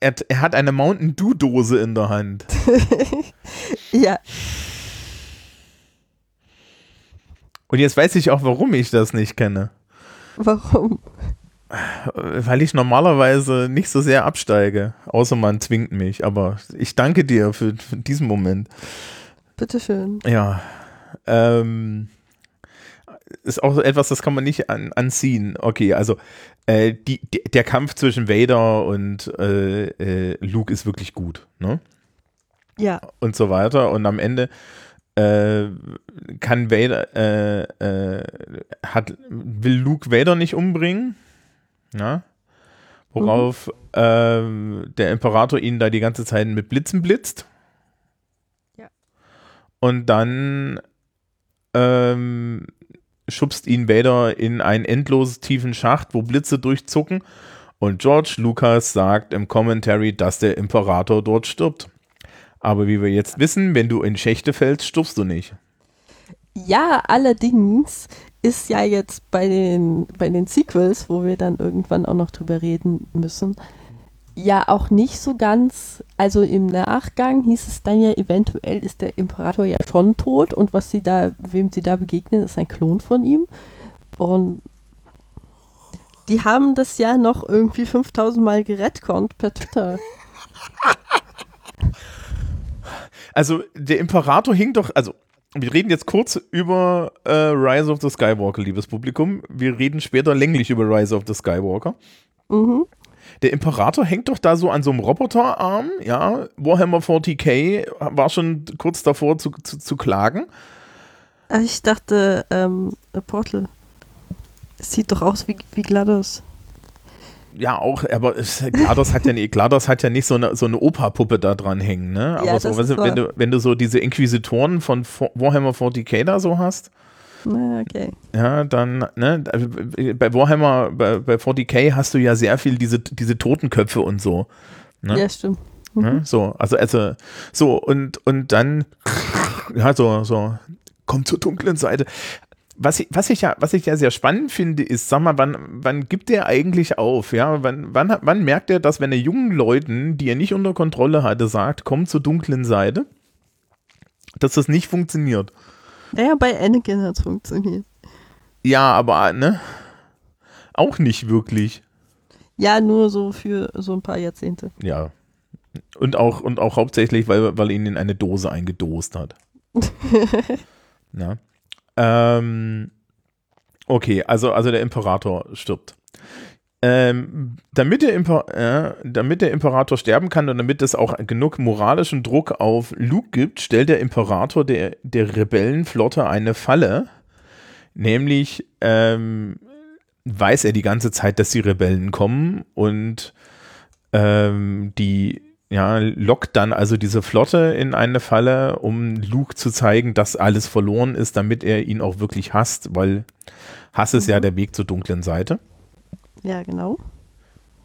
[SPEAKER 1] er, er hat eine Mountain Dew Dose in der Hand.
[SPEAKER 2] ja.
[SPEAKER 1] Und jetzt weiß ich auch, warum ich das nicht kenne.
[SPEAKER 2] Warum?
[SPEAKER 1] Weil ich normalerweise nicht so sehr absteige, außer man zwingt mich. Aber ich danke dir für, für diesen Moment.
[SPEAKER 2] Bitteschön.
[SPEAKER 1] Ja. Ähm, ist auch etwas, das kann man nicht an, anziehen. Okay, also äh, die, die, der Kampf zwischen Vader und äh, äh, Luke ist wirklich gut, ne?
[SPEAKER 2] Ja.
[SPEAKER 1] Und so weiter. Und am Ende äh, kann Vader, äh, äh, hat, will Luke Vader nicht umbringen? Ja? Worauf mhm. ähm, der Imperator ihn da die ganze Zeit mit Blitzen blitzt.
[SPEAKER 2] Ja.
[SPEAKER 1] Und dann ähm, schubst ihn Vader in einen endlos tiefen Schacht, wo Blitze durchzucken. Und George Lucas sagt im Commentary, dass der Imperator dort stirbt. Aber wie wir jetzt wissen, wenn du in Schächte fällst, stirbst du nicht.
[SPEAKER 2] Ja, allerdings ist ja jetzt bei den, bei den Sequels, wo wir dann irgendwann auch noch drüber reden müssen, ja auch nicht so ganz, also im Nachgang hieß es dann ja, eventuell ist der Imperator ja schon tot und was sie da, wem sie da begegnen, ist ein Klon von ihm. Und die haben das ja noch irgendwie 5000 Mal gerettet per Twitter.
[SPEAKER 1] Also der Imperator hing doch, also wir reden jetzt kurz über äh, Rise of the Skywalker, liebes Publikum. Wir reden später länglich über Rise of the Skywalker.
[SPEAKER 2] Mhm.
[SPEAKER 1] Der Imperator hängt doch da so an so einem Roboterarm, ja. Warhammer 40k war schon kurz davor zu, zu, zu klagen.
[SPEAKER 2] Ah, ich dachte, ähm, Portal. Sieht doch aus wie, wie GLaDOS
[SPEAKER 1] ja, auch, aber GLaDOS hat ja nicht, GLaDOS hat ja nicht so eine, so eine Opa-Puppe da dran hängen, ne? Aber
[SPEAKER 2] ja,
[SPEAKER 1] so, weißt du, wenn du, wenn du so diese Inquisitoren von Warhammer 40k da so hast,
[SPEAKER 2] okay.
[SPEAKER 1] Ja, dann, ne, bei Warhammer, bei, bei 40k hast du ja sehr viel diese, diese Totenköpfe und so. Ne?
[SPEAKER 2] Ja, stimmt.
[SPEAKER 1] Mhm. Ne? So, also, also, so, und, und dann, ja, so, so, komm zur dunklen Seite was ich, was ich ja, was ich ja sehr spannend finde, ist, sag mal, wann, wann gibt er eigentlich auf? Ja, wann, wann, wann merkt er, dass wenn er jungen Leuten, die er nicht unter Kontrolle hatte, sagt, komm zur dunklen Seite, dass das nicht funktioniert?
[SPEAKER 2] Naja, bei Anakin hat es funktioniert.
[SPEAKER 1] Ja, aber, ne? Auch nicht wirklich.
[SPEAKER 2] Ja, nur so für so ein paar Jahrzehnte.
[SPEAKER 1] Ja. Und auch, und auch hauptsächlich, weil, weil er ihn in eine Dose eingedost hat. Na. Ähm, okay, also, also der Imperator stirbt. Ähm, damit, der äh, damit der Imperator sterben kann und damit es auch genug moralischen Druck auf Luke gibt, stellt der Imperator der, der Rebellenflotte eine Falle. Nämlich ähm, weiß er die ganze Zeit, dass die Rebellen kommen und ähm, die ja, lockt dann also diese Flotte in eine Falle, um Luke zu zeigen, dass alles verloren ist, damit er ihn auch wirklich hasst, weil Hass ist mhm. ja der Weg zur dunklen Seite.
[SPEAKER 2] Ja, genau.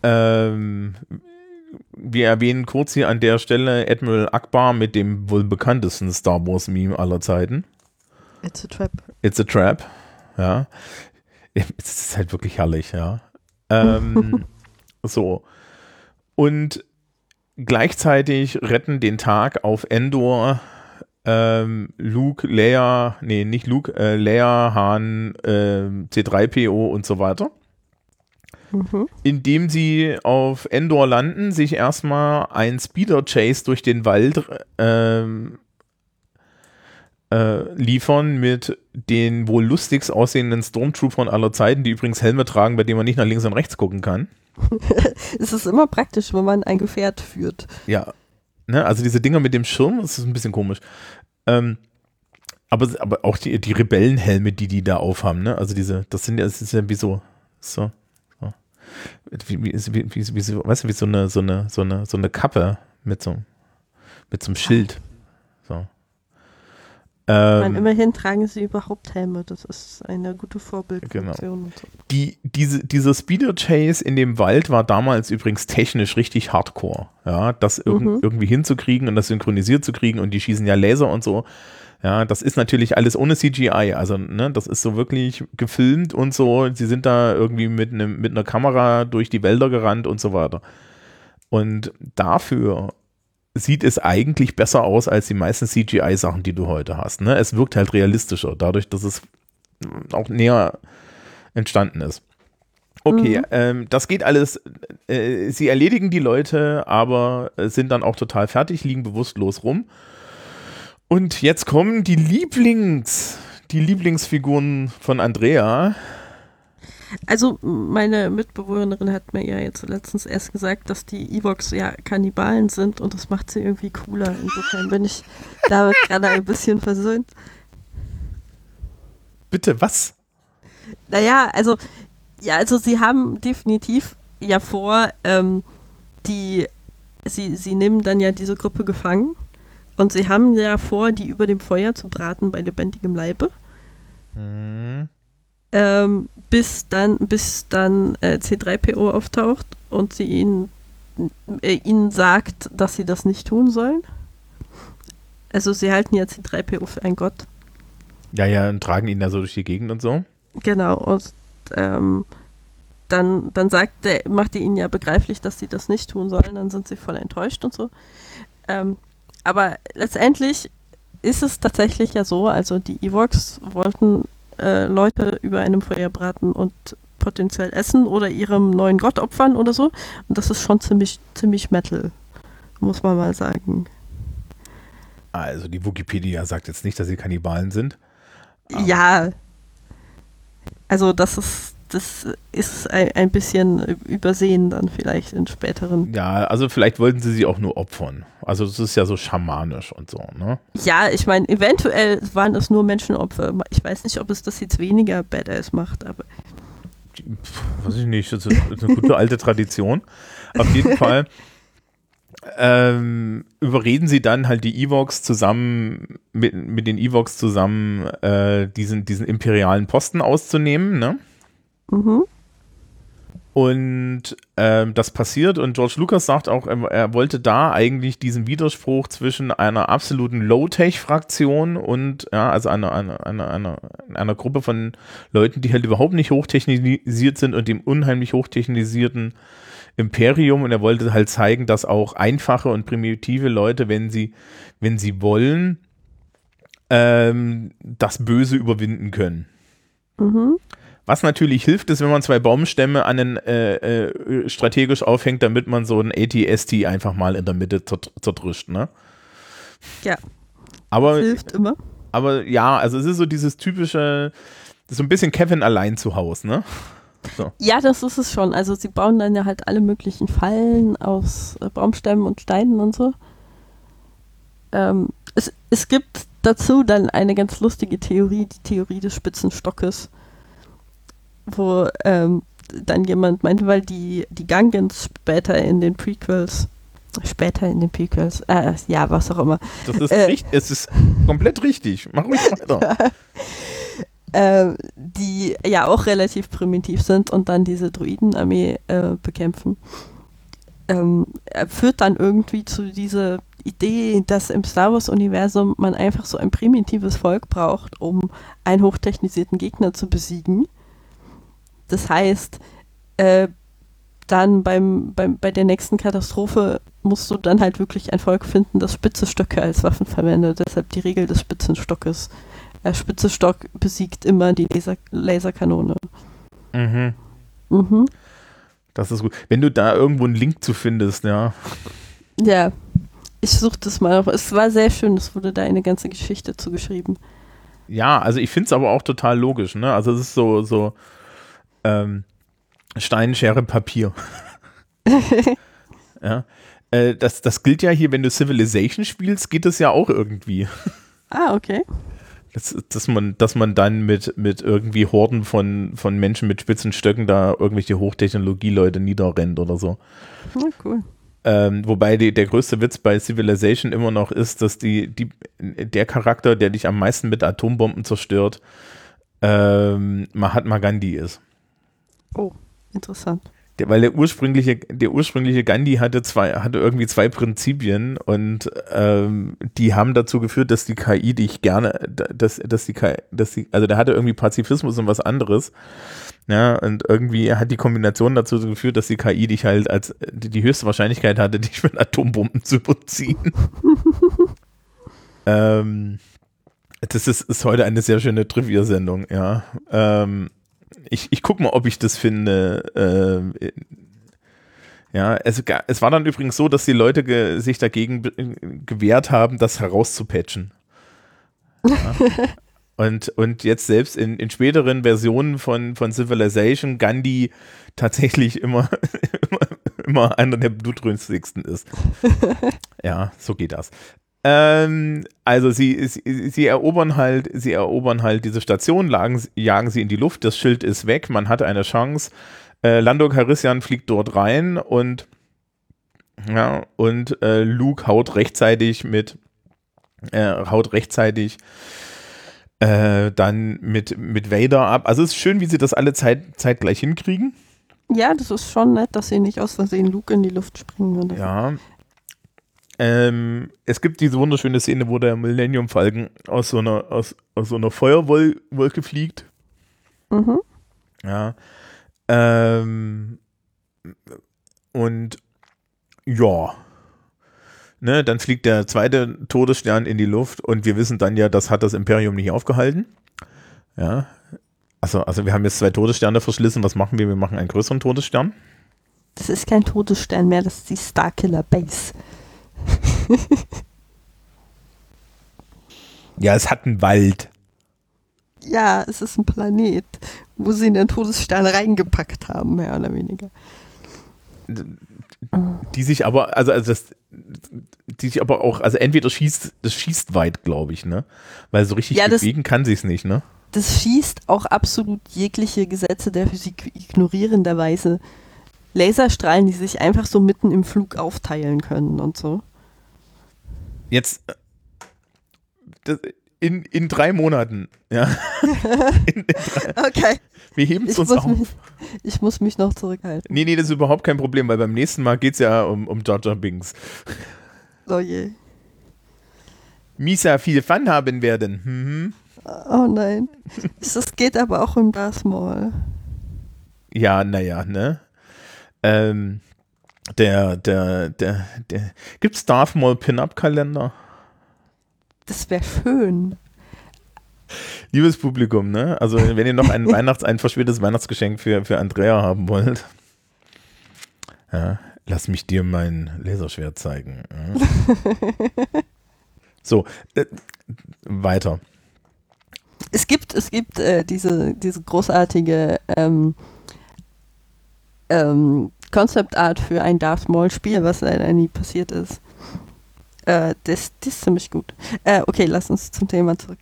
[SPEAKER 1] Ähm, wir erwähnen kurz hier an der Stelle Admiral Akbar mit dem wohl bekanntesten Star Wars Meme aller Zeiten.
[SPEAKER 2] It's a trap.
[SPEAKER 1] It's a trap, ja. Es ist halt wirklich herrlich, ja. Ähm, so. Und Gleichzeitig retten den Tag auf Endor ähm, Luke, Leia, nee, nicht Luke, äh, Leia, Han, äh, C3PO und so weiter. Mhm. Indem sie auf Endor landen, sich erstmal ein Speeder-Chase durch den Wald ähm, äh, liefern mit den wohl lustigst aussehenden Stormtroopern aller Zeiten, die übrigens Helme tragen, bei denen man nicht nach links und rechts gucken kann.
[SPEAKER 2] es ist immer praktisch, wenn man ein Gefährt führt.
[SPEAKER 1] Ja. Ne, also diese Dinger mit dem Schirm, das ist ein bisschen komisch. Ähm, aber, aber auch die, die Rebellenhelme, die die da aufhaben, ne? Also diese, das sind ja, das ist ja wie so, so, so. Wie, wie, wie, wie, wie weißt du, wie so eine, so eine, so eine, so eine Kappe mit so, mit so einem Schild.
[SPEAKER 2] Ähm, immerhin tragen sie überhaupt Helme. Das ist eine gute Vorbildfunktion.
[SPEAKER 1] Genau. So. Die, diese, dieser Speeder Chase in dem Wald war damals übrigens technisch richtig hardcore. Ja, das irg mhm. irgendwie hinzukriegen und das synchronisiert zu kriegen und die schießen ja Laser und so. Ja, das ist natürlich alles ohne CGI. Also, ne, das ist so wirklich gefilmt und so. Sie sind da irgendwie mit, ne, mit einer Kamera durch die Wälder gerannt und so weiter. Und dafür sieht es eigentlich besser aus als die meisten CGI-Sachen, die du heute hast. Ne? Es wirkt halt realistischer, dadurch, dass es auch näher entstanden ist. Okay, mhm. ähm, das geht alles. Äh, sie erledigen die Leute, aber sind dann auch total fertig, liegen bewusstlos rum. Und jetzt kommen die Lieblings, die Lieblingsfiguren von Andrea.
[SPEAKER 2] Also meine Mitbewohnerin hat mir ja jetzt letztens erst gesagt, dass die Evox ja Kannibalen sind und das macht sie irgendwie cooler. Insofern bin ich damit gerade ein bisschen versöhnt.
[SPEAKER 1] Bitte, was?
[SPEAKER 2] Naja, also, ja, also sie haben definitiv ja vor, ähm, die, sie, sie nehmen dann ja diese Gruppe gefangen und sie haben ja vor, die über dem Feuer zu braten bei lebendigem Leibe. Mhm ähm, bis dann, bis dann äh, C3PO auftaucht und sie ihn, äh, ihnen sagt, dass sie das nicht tun sollen. Also sie halten ja C3PO für einen Gott.
[SPEAKER 1] Ja, ja, und tragen ihn da so durch die Gegend und so.
[SPEAKER 2] Genau, und ähm, dann, dann sagt der, macht die ihnen ja begreiflich, dass sie das nicht tun sollen, dann sind sie voll enttäuscht und so. Ähm, aber letztendlich ist es tatsächlich ja so, also die Evox wollten äh, Leute über einem Feuer braten und potenziell essen oder ihrem neuen Gott opfern oder so. Und das ist schon ziemlich, ziemlich Metal, muss man mal sagen.
[SPEAKER 1] Also die Wikipedia sagt jetzt nicht, dass sie Kannibalen sind.
[SPEAKER 2] Ja. Also das ist das ist ein, ein bisschen übersehen dann vielleicht in späteren.
[SPEAKER 1] Ja, also vielleicht wollten sie sie auch nur opfern. Also es ist ja so schamanisch und so, ne?
[SPEAKER 2] Ja, ich meine, eventuell waren es nur Menschenopfer. Ich weiß nicht, ob es das jetzt weniger Badass macht, aber.
[SPEAKER 1] Weiß ich nicht, das ist eine gute alte Tradition. Auf jeden Fall ähm, überreden sie dann halt die Evox zusammen, mit, mit den Evox zusammen, äh, diesen, diesen imperialen Posten auszunehmen, ne? Mhm. Und ähm, das passiert und George Lucas sagt auch, er, wollte da eigentlich diesen Widerspruch zwischen einer absoluten Low-Tech-Fraktion und ja, also einer, einer, einer, einer, einer Gruppe von Leuten, die halt überhaupt nicht hochtechnisiert sind und dem unheimlich hochtechnisierten Imperium und er wollte halt zeigen, dass auch einfache und primitive Leute, wenn sie, wenn sie wollen, ähm, das Böse überwinden können. Mhm. Was natürlich hilft, ist, wenn man zwei Baumstämme an den, äh, äh, strategisch aufhängt, damit man so ein ATST einfach mal in der Mitte zerdrischt, ne?
[SPEAKER 2] Ja.
[SPEAKER 1] Aber,
[SPEAKER 2] das hilft immer.
[SPEAKER 1] Aber ja, also es ist so dieses typische, so ein bisschen Kevin allein zu Hause, ne?
[SPEAKER 2] So. Ja, das ist es schon. Also sie bauen dann ja halt alle möglichen Fallen aus äh, Baumstämmen und Steinen und so. Ähm, es, es gibt dazu dann eine ganz lustige Theorie, die Theorie des Spitzenstockes wo ähm, dann jemand meinte, weil die, die Gungans später in den Prequels, später in den Prequels, äh, ja, was auch immer.
[SPEAKER 1] Das ist äh, richtig, es ist komplett richtig. Mach ruhig weiter.
[SPEAKER 2] äh, die ja auch relativ primitiv sind und dann diese Druidenarmee äh, bekämpfen. Ähm, führt dann irgendwie zu dieser Idee, dass im Star Wars-Universum man einfach so ein primitives Volk braucht, um einen hochtechnisierten Gegner zu besiegen. Das heißt, äh, dann beim, beim, bei der nächsten Katastrophe musst du dann halt wirklich ein Volk finden, das spitze Stöcke als Waffen verwendet. Deshalb die Regel des Spitzenstockes. Der spitze Stock besiegt immer die Laser Laserkanone.
[SPEAKER 1] Mhm. Mhm. Das ist gut. Wenn du da irgendwo einen Link zu findest, ja.
[SPEAKER 2] Ja, ich suche das mal. Es war sehr schön, es wurde da eine ganze Geschichte zugeschrieben.
[SPEAKER 1] Ja, also ich finde es aber auch total logisch, ne? Also es ist so, so, ähm, Stein, Schere, Papier. ja. Äh, das, das gilt ja hier, wenn du Civilization spielst, geht das ja auch irgendwie.
[SPEAKER 2] Ah, okay.
[SPEAKER 1] Das, dass, man, dass man dann mit, mit irgendwie Horden von, von Menschen mit spitzen Stöcken da irgendwelche Hochtechnologie-Leute niederrennt oder so.
[SPEAKER 2] Ja, cool.
[SPEAKER 1] Ähm, wobei die, der größte Witz bei Civilization immer noch ist, dass die, die, der Charakter, der dich am meisten mit Atombomben zerstört, ähm, Mahatma Gandhi ist.
[SPEAKER 2] Oh, interessant.
[SPEAKER 1] Der, weil der ursprüngliche, der ursprüngliche Gandhi hatte zwei, hatte irgendwie zwei Prinzipien und ähm, die haben dazu geführt, dass die KI dich gerne, dass, dass die KI, dass die, also der hatte irgendwie Pazifismus und was anderes. Ja, und irgendwie hat die Kombination dazu geführt, dass die KI dich halt als die, die höchste Wahrscheinlichkeit hatte, dich mit Atombomben zu überziehen. ähm, das ist, ist heute eine sehr schöne Trivia-Sendung, ja. Ähm, ich, ich gucke mal, ob ich das finde. Äh, ja, es, es war dann übrigens so, dass die Leute ge, sich dagegen gewehrt haben, das herauszupatchen. Ja. und, und jetzt selbst in, in späteren Versionen von, von Civilization Gandhi tatsächlich immer, immer, immer einer der blutrünstigsten ist. ja, so geht das. Ähm, also sie, sie, sie, erobern halt, sie erobern halt diese Station, lagen, jagen sie in die Luft, das Schild ist weg, man hat eine Chance. Äh, Lando Carissian fliegt dort rein und ja, und äh, Luke haut rechtzeitig mit, äh, haut rechtzeitig äh, dann mit, mit Vader ab. Also es ist schön, wie sie das alle Zeit, zeitgleich hinkriegen.
[SPEAKER 2] Ja, das ist schon nett, dass sie nicht aus Versehen Luke in die Luft springen.
[SPEAKER 1] Oder ja, ähm, es gibt diese wunderschöne Szene, wo der Millennium Falcon aus so einer, aus, aus so einer Feuerwolke fliegt.
[SPEAKER 2] Mhm.
[SPEAKER 1] Ja. Ähm, und ja. Ne, dann fliegt der zweite Todesstern in die Luft und wir wissen dann ja, das hat das Imperium nicht aufgehalten. Ja. Also, also wir haben jetzt zwei Todessterne verschlissen. Was machen wir? Wir machen einen größeren Todesstern.
[SPEAKER 2] Das ist kein Todesstern mehr, das ist die Starkiller Base.
[SPEAKER 1] ja, es hat einen Wald.
[SPEAKER 2] Ja, es ist ein Planet, wo sie einen Todesstern reingepackt haben, mehr oder weniger.
[SPEAKER 1] Die sich aber, also, also das, die sich aber auch, also entweder schießt, das schießt weit, glaube ich, ne? Weil so richtig ja, bewegen kann sie es nicht, ne?
[SPEAKER 2] Das schießt auch absolut jegliche Gesetze der Physik ignorierenderweise. Laserstrahlen, die sich einfach so mitten im Flug aufteilen können und so
[SPEAKER 1] jetzt äh, in, in drei Monaten, ja.
[SPEAKER 2] in, in drei. Okay.
[SPEAKER 1] Wir heben es uns auf.
[SPEAKER 2] Mich, ich muss mich noch zurückhalten.
[SPEAKER 1] Nee, nee, das ist überhaupt kein Problem, weil beim nächsten Mal geht es ja um, um Jar Jar Binks.
[SPEAKER 2] Oh je.
[SPEAKER 1] Misa viel Fun haben werden. Mhm.
[SPEAKER 2] Oh nein. Es geht aber auch um Darth Maul.
[SPEAKER 1] Ja, naja, ne? Ähm, der, der, der, der. Gibt's Darth Maul Pin-Up-Kalender?
[SPEAKER 2] Das wäre schön.
[SPEAKER 1] Liebes Publikum, ne? Also, wenn ihr noch ein Weihnachts-, ein verspätetes Weihnachtsgeschenk für, für Andrea haben wollt, ja, lass mich dir mein Laserschwert zeigen. Ja. so, äh, weiter.
[SPEAKER 2] Es gibt, es gibt äh, diese, diese großartige ähm, ähm, Concept Art für ein Darth Maul Spiel, was leider nie passiert ist. Äh, das, das ist ziemlich gut. Äh, okay, lass uns zum Thema zurück.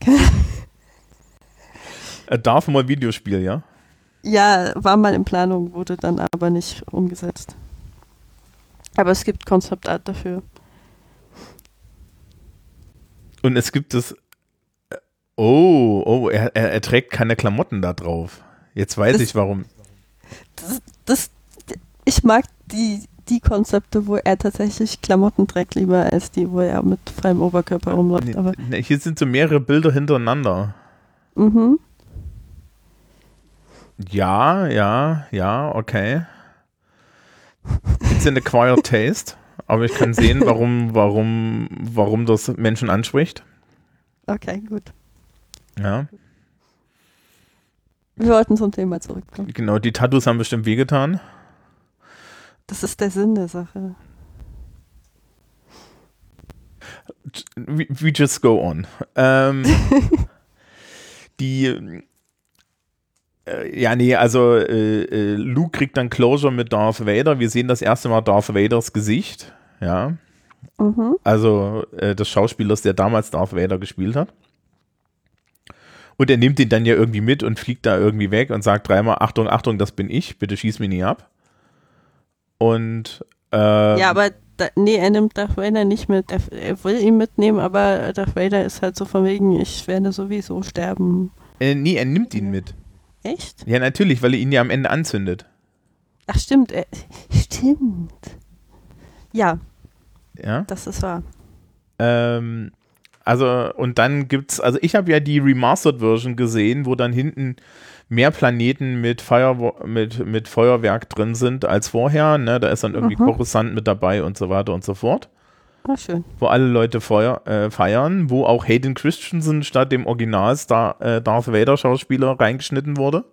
[SPEAKER 1] Darth Maul Videospiel, ja?
[SPEAKER 2] Ja, war mal in Planung, wurde dann aber nicht umgesetzt. Aber es gibt Concept Art dafür.
[SPEAKER 1] Und es gibt es. Äh, oh, oh, er, er, er trägt keine Klamotten da drauf. Jetzt weiß das, ich warum.
[SPEAKER 2] Das, das, ich mag die, die Konzepte, wo er tatsächlich Klamotten trägt, lieber als die, wo er mit freiem Oberkörper rumläuft. Aber
[SPEAKER 1] Hier sind so mehrere Bilder hintereinander.
[SPEAKER 2] Mhm.
[SPEAKER 1] Ja, ja, ja, okay. It's an acquired taste, aber ich kann sehen, warum, warum, warum das Menschen anspricht.
[SPEAKER 2] Okay, gut.
[SPEAKER 1] Ja.
[SPEAKER 2] Wir wollten zum Thema zurückkommen.
[SPEAKER 1] Genau, die Tattoos haben bestimmt wehgetan.
[SPEAKER 2] Das ist der Sinn der Sache.
[SPEAKER 1] We, we just go on. Ähm, die Äh, ja, nee, also äh, äh, Luke kriegt dann Closure mit Darth Vader. Wir sehen das erste Mal Darth Vaders Gesicht. Ja. Mhm. Also äh, des Schauspielers, der damals Darth Vader gespielt hat. Und er nimmt ihn dann ja irgendwie mit und fliegt da irgendwie weg und sagt dreimal: Achtung, Achtung, das bin ich, bitte schieß mich nie ab. Und. Ähm,
[SPEAKER 2] ja, aber da, nee, er nimmt Darth Vader nicht mit. Er, er, will ihn mitnehmen, aber Darth Vader ist halt so von wegen: Ich werde sowieso sterben.
[SPEAKER 1] Äh, nee, er nimmt ihn mit.
[SPEAKER 2] Echt?
[SPEAKER 1] Ja, natürlich, weil er ihn ja am Ende anzündet.
[SPEAKER 2] Ach, stimmt. Er, stimmt. Ja.
[SPEAKER 1] Ja.
[SPEAKER 2] Das ist wahr.
[SPEAKER 1] Ähm, also, und dann gibt's, also ich habe ja die Remastered Version gesehen, wo dann hinten mehr Planeten mit, Feuer, mit, mit Feuerwerk drin sind als vorher. Ne? Da ist dann irgendwie mhm. Coruscant mit dabei und so weiter und so fort.
[SPEAKER 2] Ah, schön.
[SPEAKER 1] Wo alle Leute Feuer, äh, feiern, wo auch Hayden Christensen statt dem Original Star, äh, Darth Vader Schauspieler reingeschnitten wurde.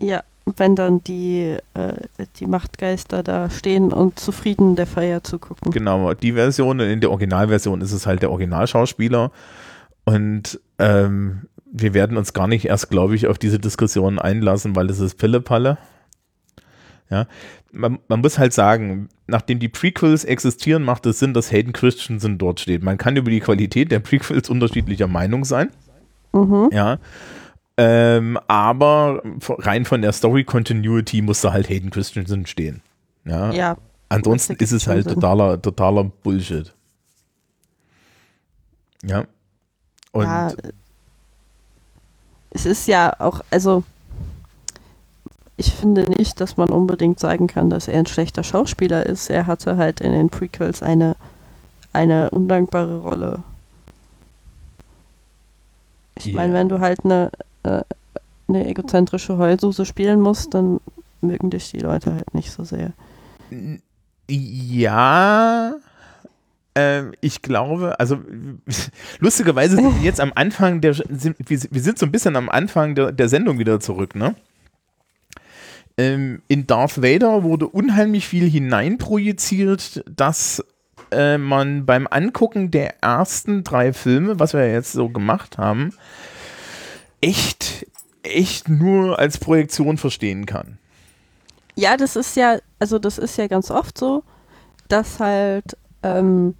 [SPEAKER 2] Ja, wenn dann die, äh, die Machtgeister da stehen und zufrieden der Feier zugucken.
[SPEAKER 1] Genau, die Version, in der Originalversion ist es halt der Originalschauspieler. Und ähm, wir werden uns gar nicht erst, glaube ich, auf diese Diskussion einlassen, weil es ist Pillepalle. Ja, man, man, muss halt sagen, nachdem die Prequels existieren, macht es Sinn, dass Hayden Christensen dort steht. Man kann über die Qualität der Prequels unterschiedlicher Meinung sein. Mhm. Ja, ähm, aber rein von der Story Continuity musste halt Hayden Christensen stehen. Ja.
[SPEAKER 2] ja
[SPEAKER 1] Ansonsten ist es halt totaler, totaler Bullshit. Ja. Und ja,
[SPEAKER 2] es ist ja auch, also ich finde nicht, dass man unbedingt sagen kann, dass er ein schlechter Schauspieler ist. Er hatte halt in den Prequels eine, eine undankbare Rolle. Ich yeah. meine, wenn du halt eine äh, eine egozentrische Heulsuse spielen musst, dann mögen dich die Leute halt nicht so sehr.
[SPEAKER 1] Ja, äh, ich glaube, also lustigerweise sind wir jetzt am Anfang der, wir, sind so ein bisschen am Anfang der, der Sendung wieder zurück, ne? Ähm, in Darth Vader wurde unheimlich viel hineinprojiziert, dass äh, man beim Angucken der ersten drei Filme, was wir jetzt so gemacht haben, echt, echt nur als Projektion verstehen kann.
[SPEAKER 2] Ja, das ist ja, also das ist ja ganz oft so, dass halt, ähm,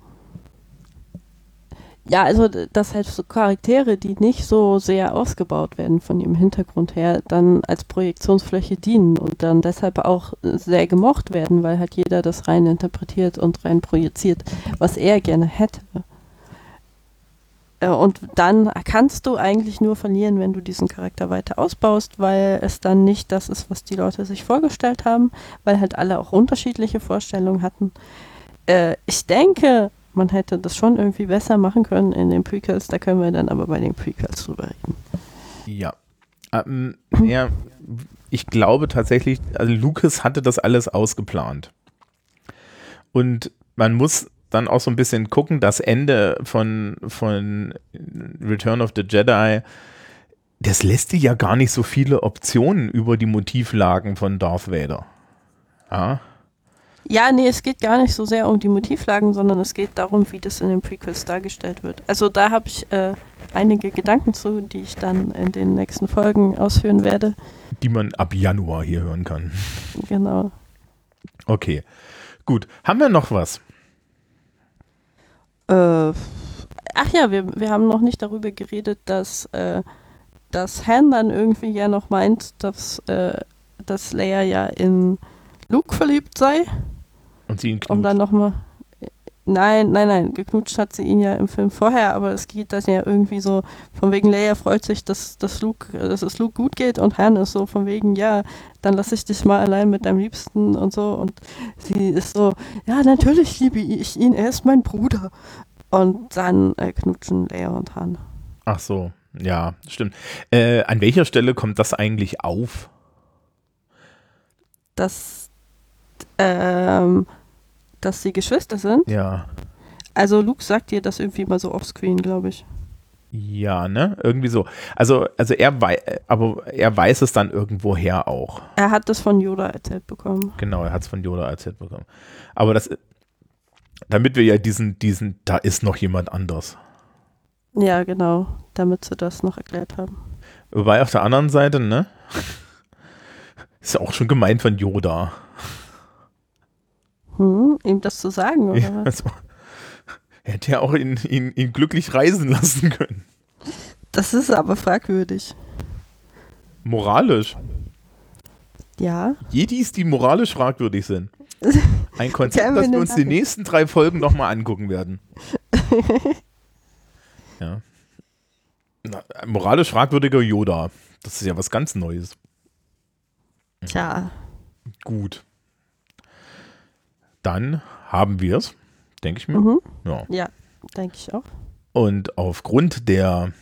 [SPEAKER 2] ja, also dass halt so Charaktere, die nicht so sehr ausgebaut werden von ihrem Hintergrund her, dann als Projektionsfläche dienen und dann deshalb auch sehr gemocht werden, weil halt jeder das rein interpretiert und rein projiziert, was er gerne hätte. Äh, und dann kannst du eigentlich nur verlieren, wenn du diesen Charakter weiter ausbaust, weil es dann nicht das ist, was die Leute sich vorgestellt haben, weil halt alle auch unterschiedliche Vorstellungen hatten. Äh, ich denke, man hätte das schon irgendwie besser machen können in den Prequels, da können wir dann aber bei den Prequels drüber reden.
[SPEAKER 1] Ja. Ähm, ja, ich glaube tatsächlich, also Lucas hatte das alles ausgeplant. Und man muss dann auch so ein bisschen gucken, das Ende von, von Return of the Jedi, das lässt dir ja gar nicht so viele Optionen über die Motivlagen von Darth Vader. Ja.
[SPEAKER 2] Ja, nee, es geht gar nicht so sehr um die Motivlagen, sondern es geht darum, wie das in den Prequels dargestellt wird. Also da habe ich äh, einige Gedanken zu, die ich dann in den nächsten Folgen ausführen werde.
[SPEAKER 1] Die man ab Januar hier hören kann.
[SPEAKER 2] Genau.
[SPEAKER 1] Okay, gut. Haben wir noch was?
[SPEAKER 2] Äh, ach ja, wir, wir haben noch nicht darüber geredet, dass, äh, dass Han dann irgendwie ja noch meint, dass, äh, dass Leia ja in Luke verliebt sei.
[SPEAKER 1] Und sie ihn knutscht.
[SPEAKER 2] Um dann nochmal. Nein, nein, nein, geknutscht hat sie ihn ja im Film vorher, aber es geht dann ja irgendwie so, von wegen Leia freut sich, dass, dass, Luke, dass es Luke gut geht und Han ist so von wegen, ja, dann lasse ich dich mal allein mit deinem Liebsten und so und sie ist so, ja, natürlich liebe ich ihn, er ist mein Bruder. Und dann äh, knutschen Leia und Han.
[SPEAKER 1] Ach so, ja, stimmt. Äh, an welcher Stelle kommt das eigentlich auf?
[SPEAKER 2] Das, ähm, dass sie Geschwister sind?
[SPEAKER 1] Ja.
[SPEAKER 2] Also Luke sagt dir das irgendwie mal so offscreen, glaube ich.
[SPEAKER 1] Ja, ne? Irgendwie so. Also, also er weiß, aber er weiß es dann irgendwoher auch.
[SPEAKER 2] Er hat das von Yoda erzählt bekommen.
[SPEAKER 1] Genau, er hat es von Yoda erzählt bekommen. Aber das, damit wir ja diesen, diesen, da ist noch jemand anders.
[SPEAKER 2] Ja, genau, damit sie das noch erklärt haben.
[SPEAKER 1] Wobei auf der anderen Seite, ne? Ist ja auch schon gemeint von Yoda.
[SPEAKER 2] Hm, ihm das zu sagen, oder
[SPEAKER 1] Ja,
[SPEAKER 2] was?
[SPEAKER 1] also, er hätte ja auch ihn, ihn, ihn glücklich reisen lassen können.
[SPEAKER 2] Das ist aber fragwürdig.
[SPEAKER 1] Moralisch.
[SPEAKER 2] Ja.
[SPEAKER 1] Jedis, die moralisch fragwürdig sind. Ein Konzept, das wir uns die nächsten drei Folgen nochmal angucken werden. ja. Na, moralisch fragwürdiger Yoda. Das ist ja was ganz Neues.
[SPEAKER 2] Tja.
[SPEAKER 1] Gut. Dann haben wir es, denke ich mir.
[SPEAKER 2] Mhm.
[SPEAKER 1] Ja.
[SPEAKER 2] Ja, denke ich auch.
[SPEAKER 1] Und aufgrund der,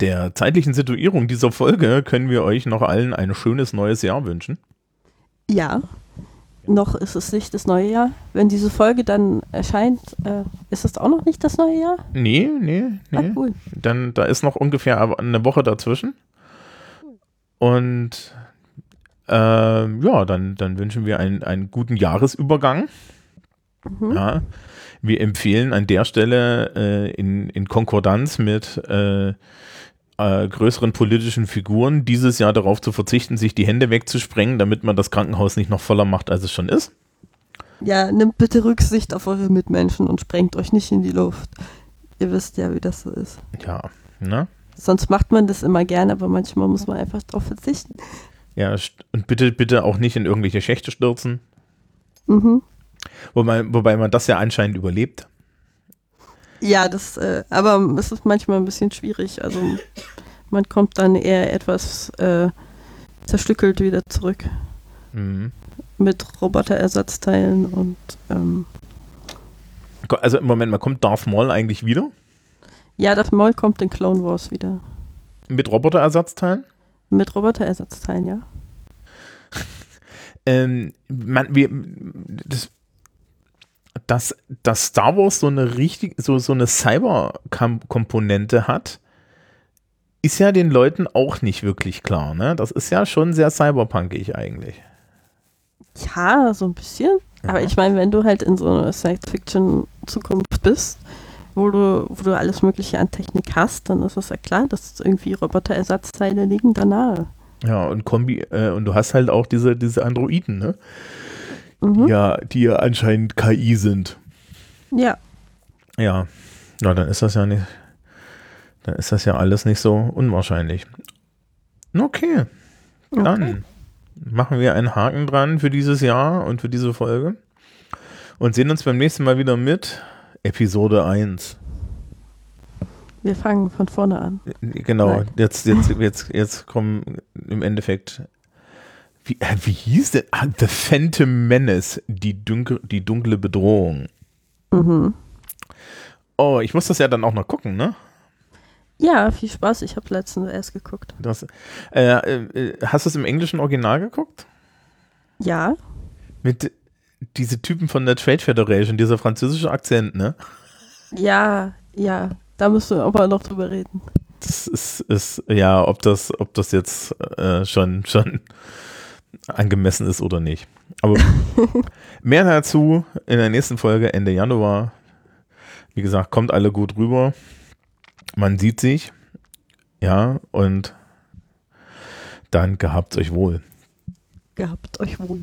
[SPEAKER 1] der zeitlichen Situierung dieser Folge können wir euch noch allen ein schönes neues Jahr wünschen.
[SPEAKER 2] Ja. Noch ist es nicht das neue Jahr. Wenn diese Folge dann erscheint, äh, ist es auch noch nicht das neue Jahr?
[SPEAKER 1] Nee, nee,
[SPEAKER 2] Ah,
[SPEAKER 1] nee.
[SPEAKER 2] cool.
[SPEAKER 1] Dann, da ist noch ungefähr eine Woche dazwischen. Und ähm, ja, dann, dann wünschen wir einen, einen guten Jahresübergang.
[SPEAKER 2] Mhm.
[SPEAKER 1] Ja. Wir empfehlen an der Stelle äh, in, in Konkordanz mit äh, äh, größeren politischen Figuren dieses Jahr darauf zu verzichten, sich die Hände wegzusprengen, damit man das Krankenhaus nicht noch voller macht, als es schon ist.
[SPEAKER 2] Ja, nimmt bitte Rücksicht auf eure Mitmenschen und sprengt euch nicht in die Luft. Ihr wisst ja, wie das so ist.
[SPEAKER 1] Ja, ne?
[SPEAKER 2] Sonst macht man das immer gerne, aber manchmal muss man einfach darauf verzichten.
[SPEAKER 1] Ja, und bitte, bitte auch nicht in irgendwelche Schächte stürzen.
[SPEAKER 2] Mhm.
[SPEAKER 1] Wobei, wobei man das ja anscheinend überlebt.
[SPEAKER 2] Ja, das, äh, aber es ist manchmal ein bisschen schwierig. Also man kommt dann eher etwas äh, zerstückelt wieder zurück
[SPEAKER 1] Mhm.
[SPEAKER 2] mit Roboterersatzteilen und ähm,
[SPEAKER 1] Also im Moment, man kommt Darth Maul eigentlich wieder
[SPEAKER 2] ja, das Maul kommt in Clone Wars wieder.
[SPEAKER 1] mit Roboterersatzteilen.
[SPEAKER 2] Mit Roboterersatzteilen, ja.
[SPEAKER 1] Ähm, man, wir, das, dass, dass Star Wars so eine richtig, so, so eine Cyber-Komponente hat, ist ja den Leuten auch nicht wirklich klar, ne? Das ist ja schon sehr cyberpunkig eigentlich.
[SPEAKER 2] Ja, so ein bisschen. Aber
[SPEAKER 1] Mhm.
[SPEAKER 2] ich meine, wenn du halt in so einer Science-Fiction-Zukunft bist, wo du, wo du alles Mögliche an Technik hast, dann ist es ja klar, dass irgendwie Roboterersatzteile liegen da nahe.
[SPEAKER 1] Ja, und Kombi, äh, und du hast halt auch diese, diese Androiden, ne?
[SPEAKER 2] Mhm.
[SPEAKER 1] Ja, die ja anscheinend KI sind.
[SPEAKER 2] Ja.
[SPEAKER 1] Ja, na, dann ist das ja nicht, dann ist das ja alles nicht so unwahrscheinlich. Okay, dann
[SPEAKER 2] Okay.
[SPEAKER 1] machen wir einen Haken dran für dieses Jahr und für diese Folge und sehen uns beim nächsten Mal wieder mit Episode 1.
[SPEAKER 2] Wir fangen von vorne an.
[SPEAKER 1] Genau,
[SPEAKER 2] Nein.
[SPEAKER 1] jetzt, jetzt, jetzt, jetzt kommen im Endeffekt, wie, äh, wie hieß der? Ah, The Phantom Menace, die, dunkle, die dunkle Bedrohung.
[SPEAKER 2] Mhm.
[SPEAKER 1] Oh, ich muss das ja dann auch noch gucken, ne?
[SPEAKER 2] Ja, viel Spaß. Ich habe letztens erst geguckt.
[SPEAKER 1] Das, äh, äh, hast du es im englischen Original geguckt?
[SPEAKER 2] Ja.
[SPEAKER 1] Mit diese Typen von der Trade Federation, dieser französische Akzent, ne?
[SPEAKER 2] Ja, ja. Da müssen wir aber noch drüber reden.
[SPEAKER 1] Das ist, ist ja, ob das, ob das jetzt äh, schon, schon angemessen ist oder nicht. Aber mehr dazu in der nächsten Folge Ende Januar. Wie gesagt, kommt alle gut rüber. Man sieht sich. Ja, und dann gehabt euch wohl.
[SPEAKER 2] Gehabt euch wohl.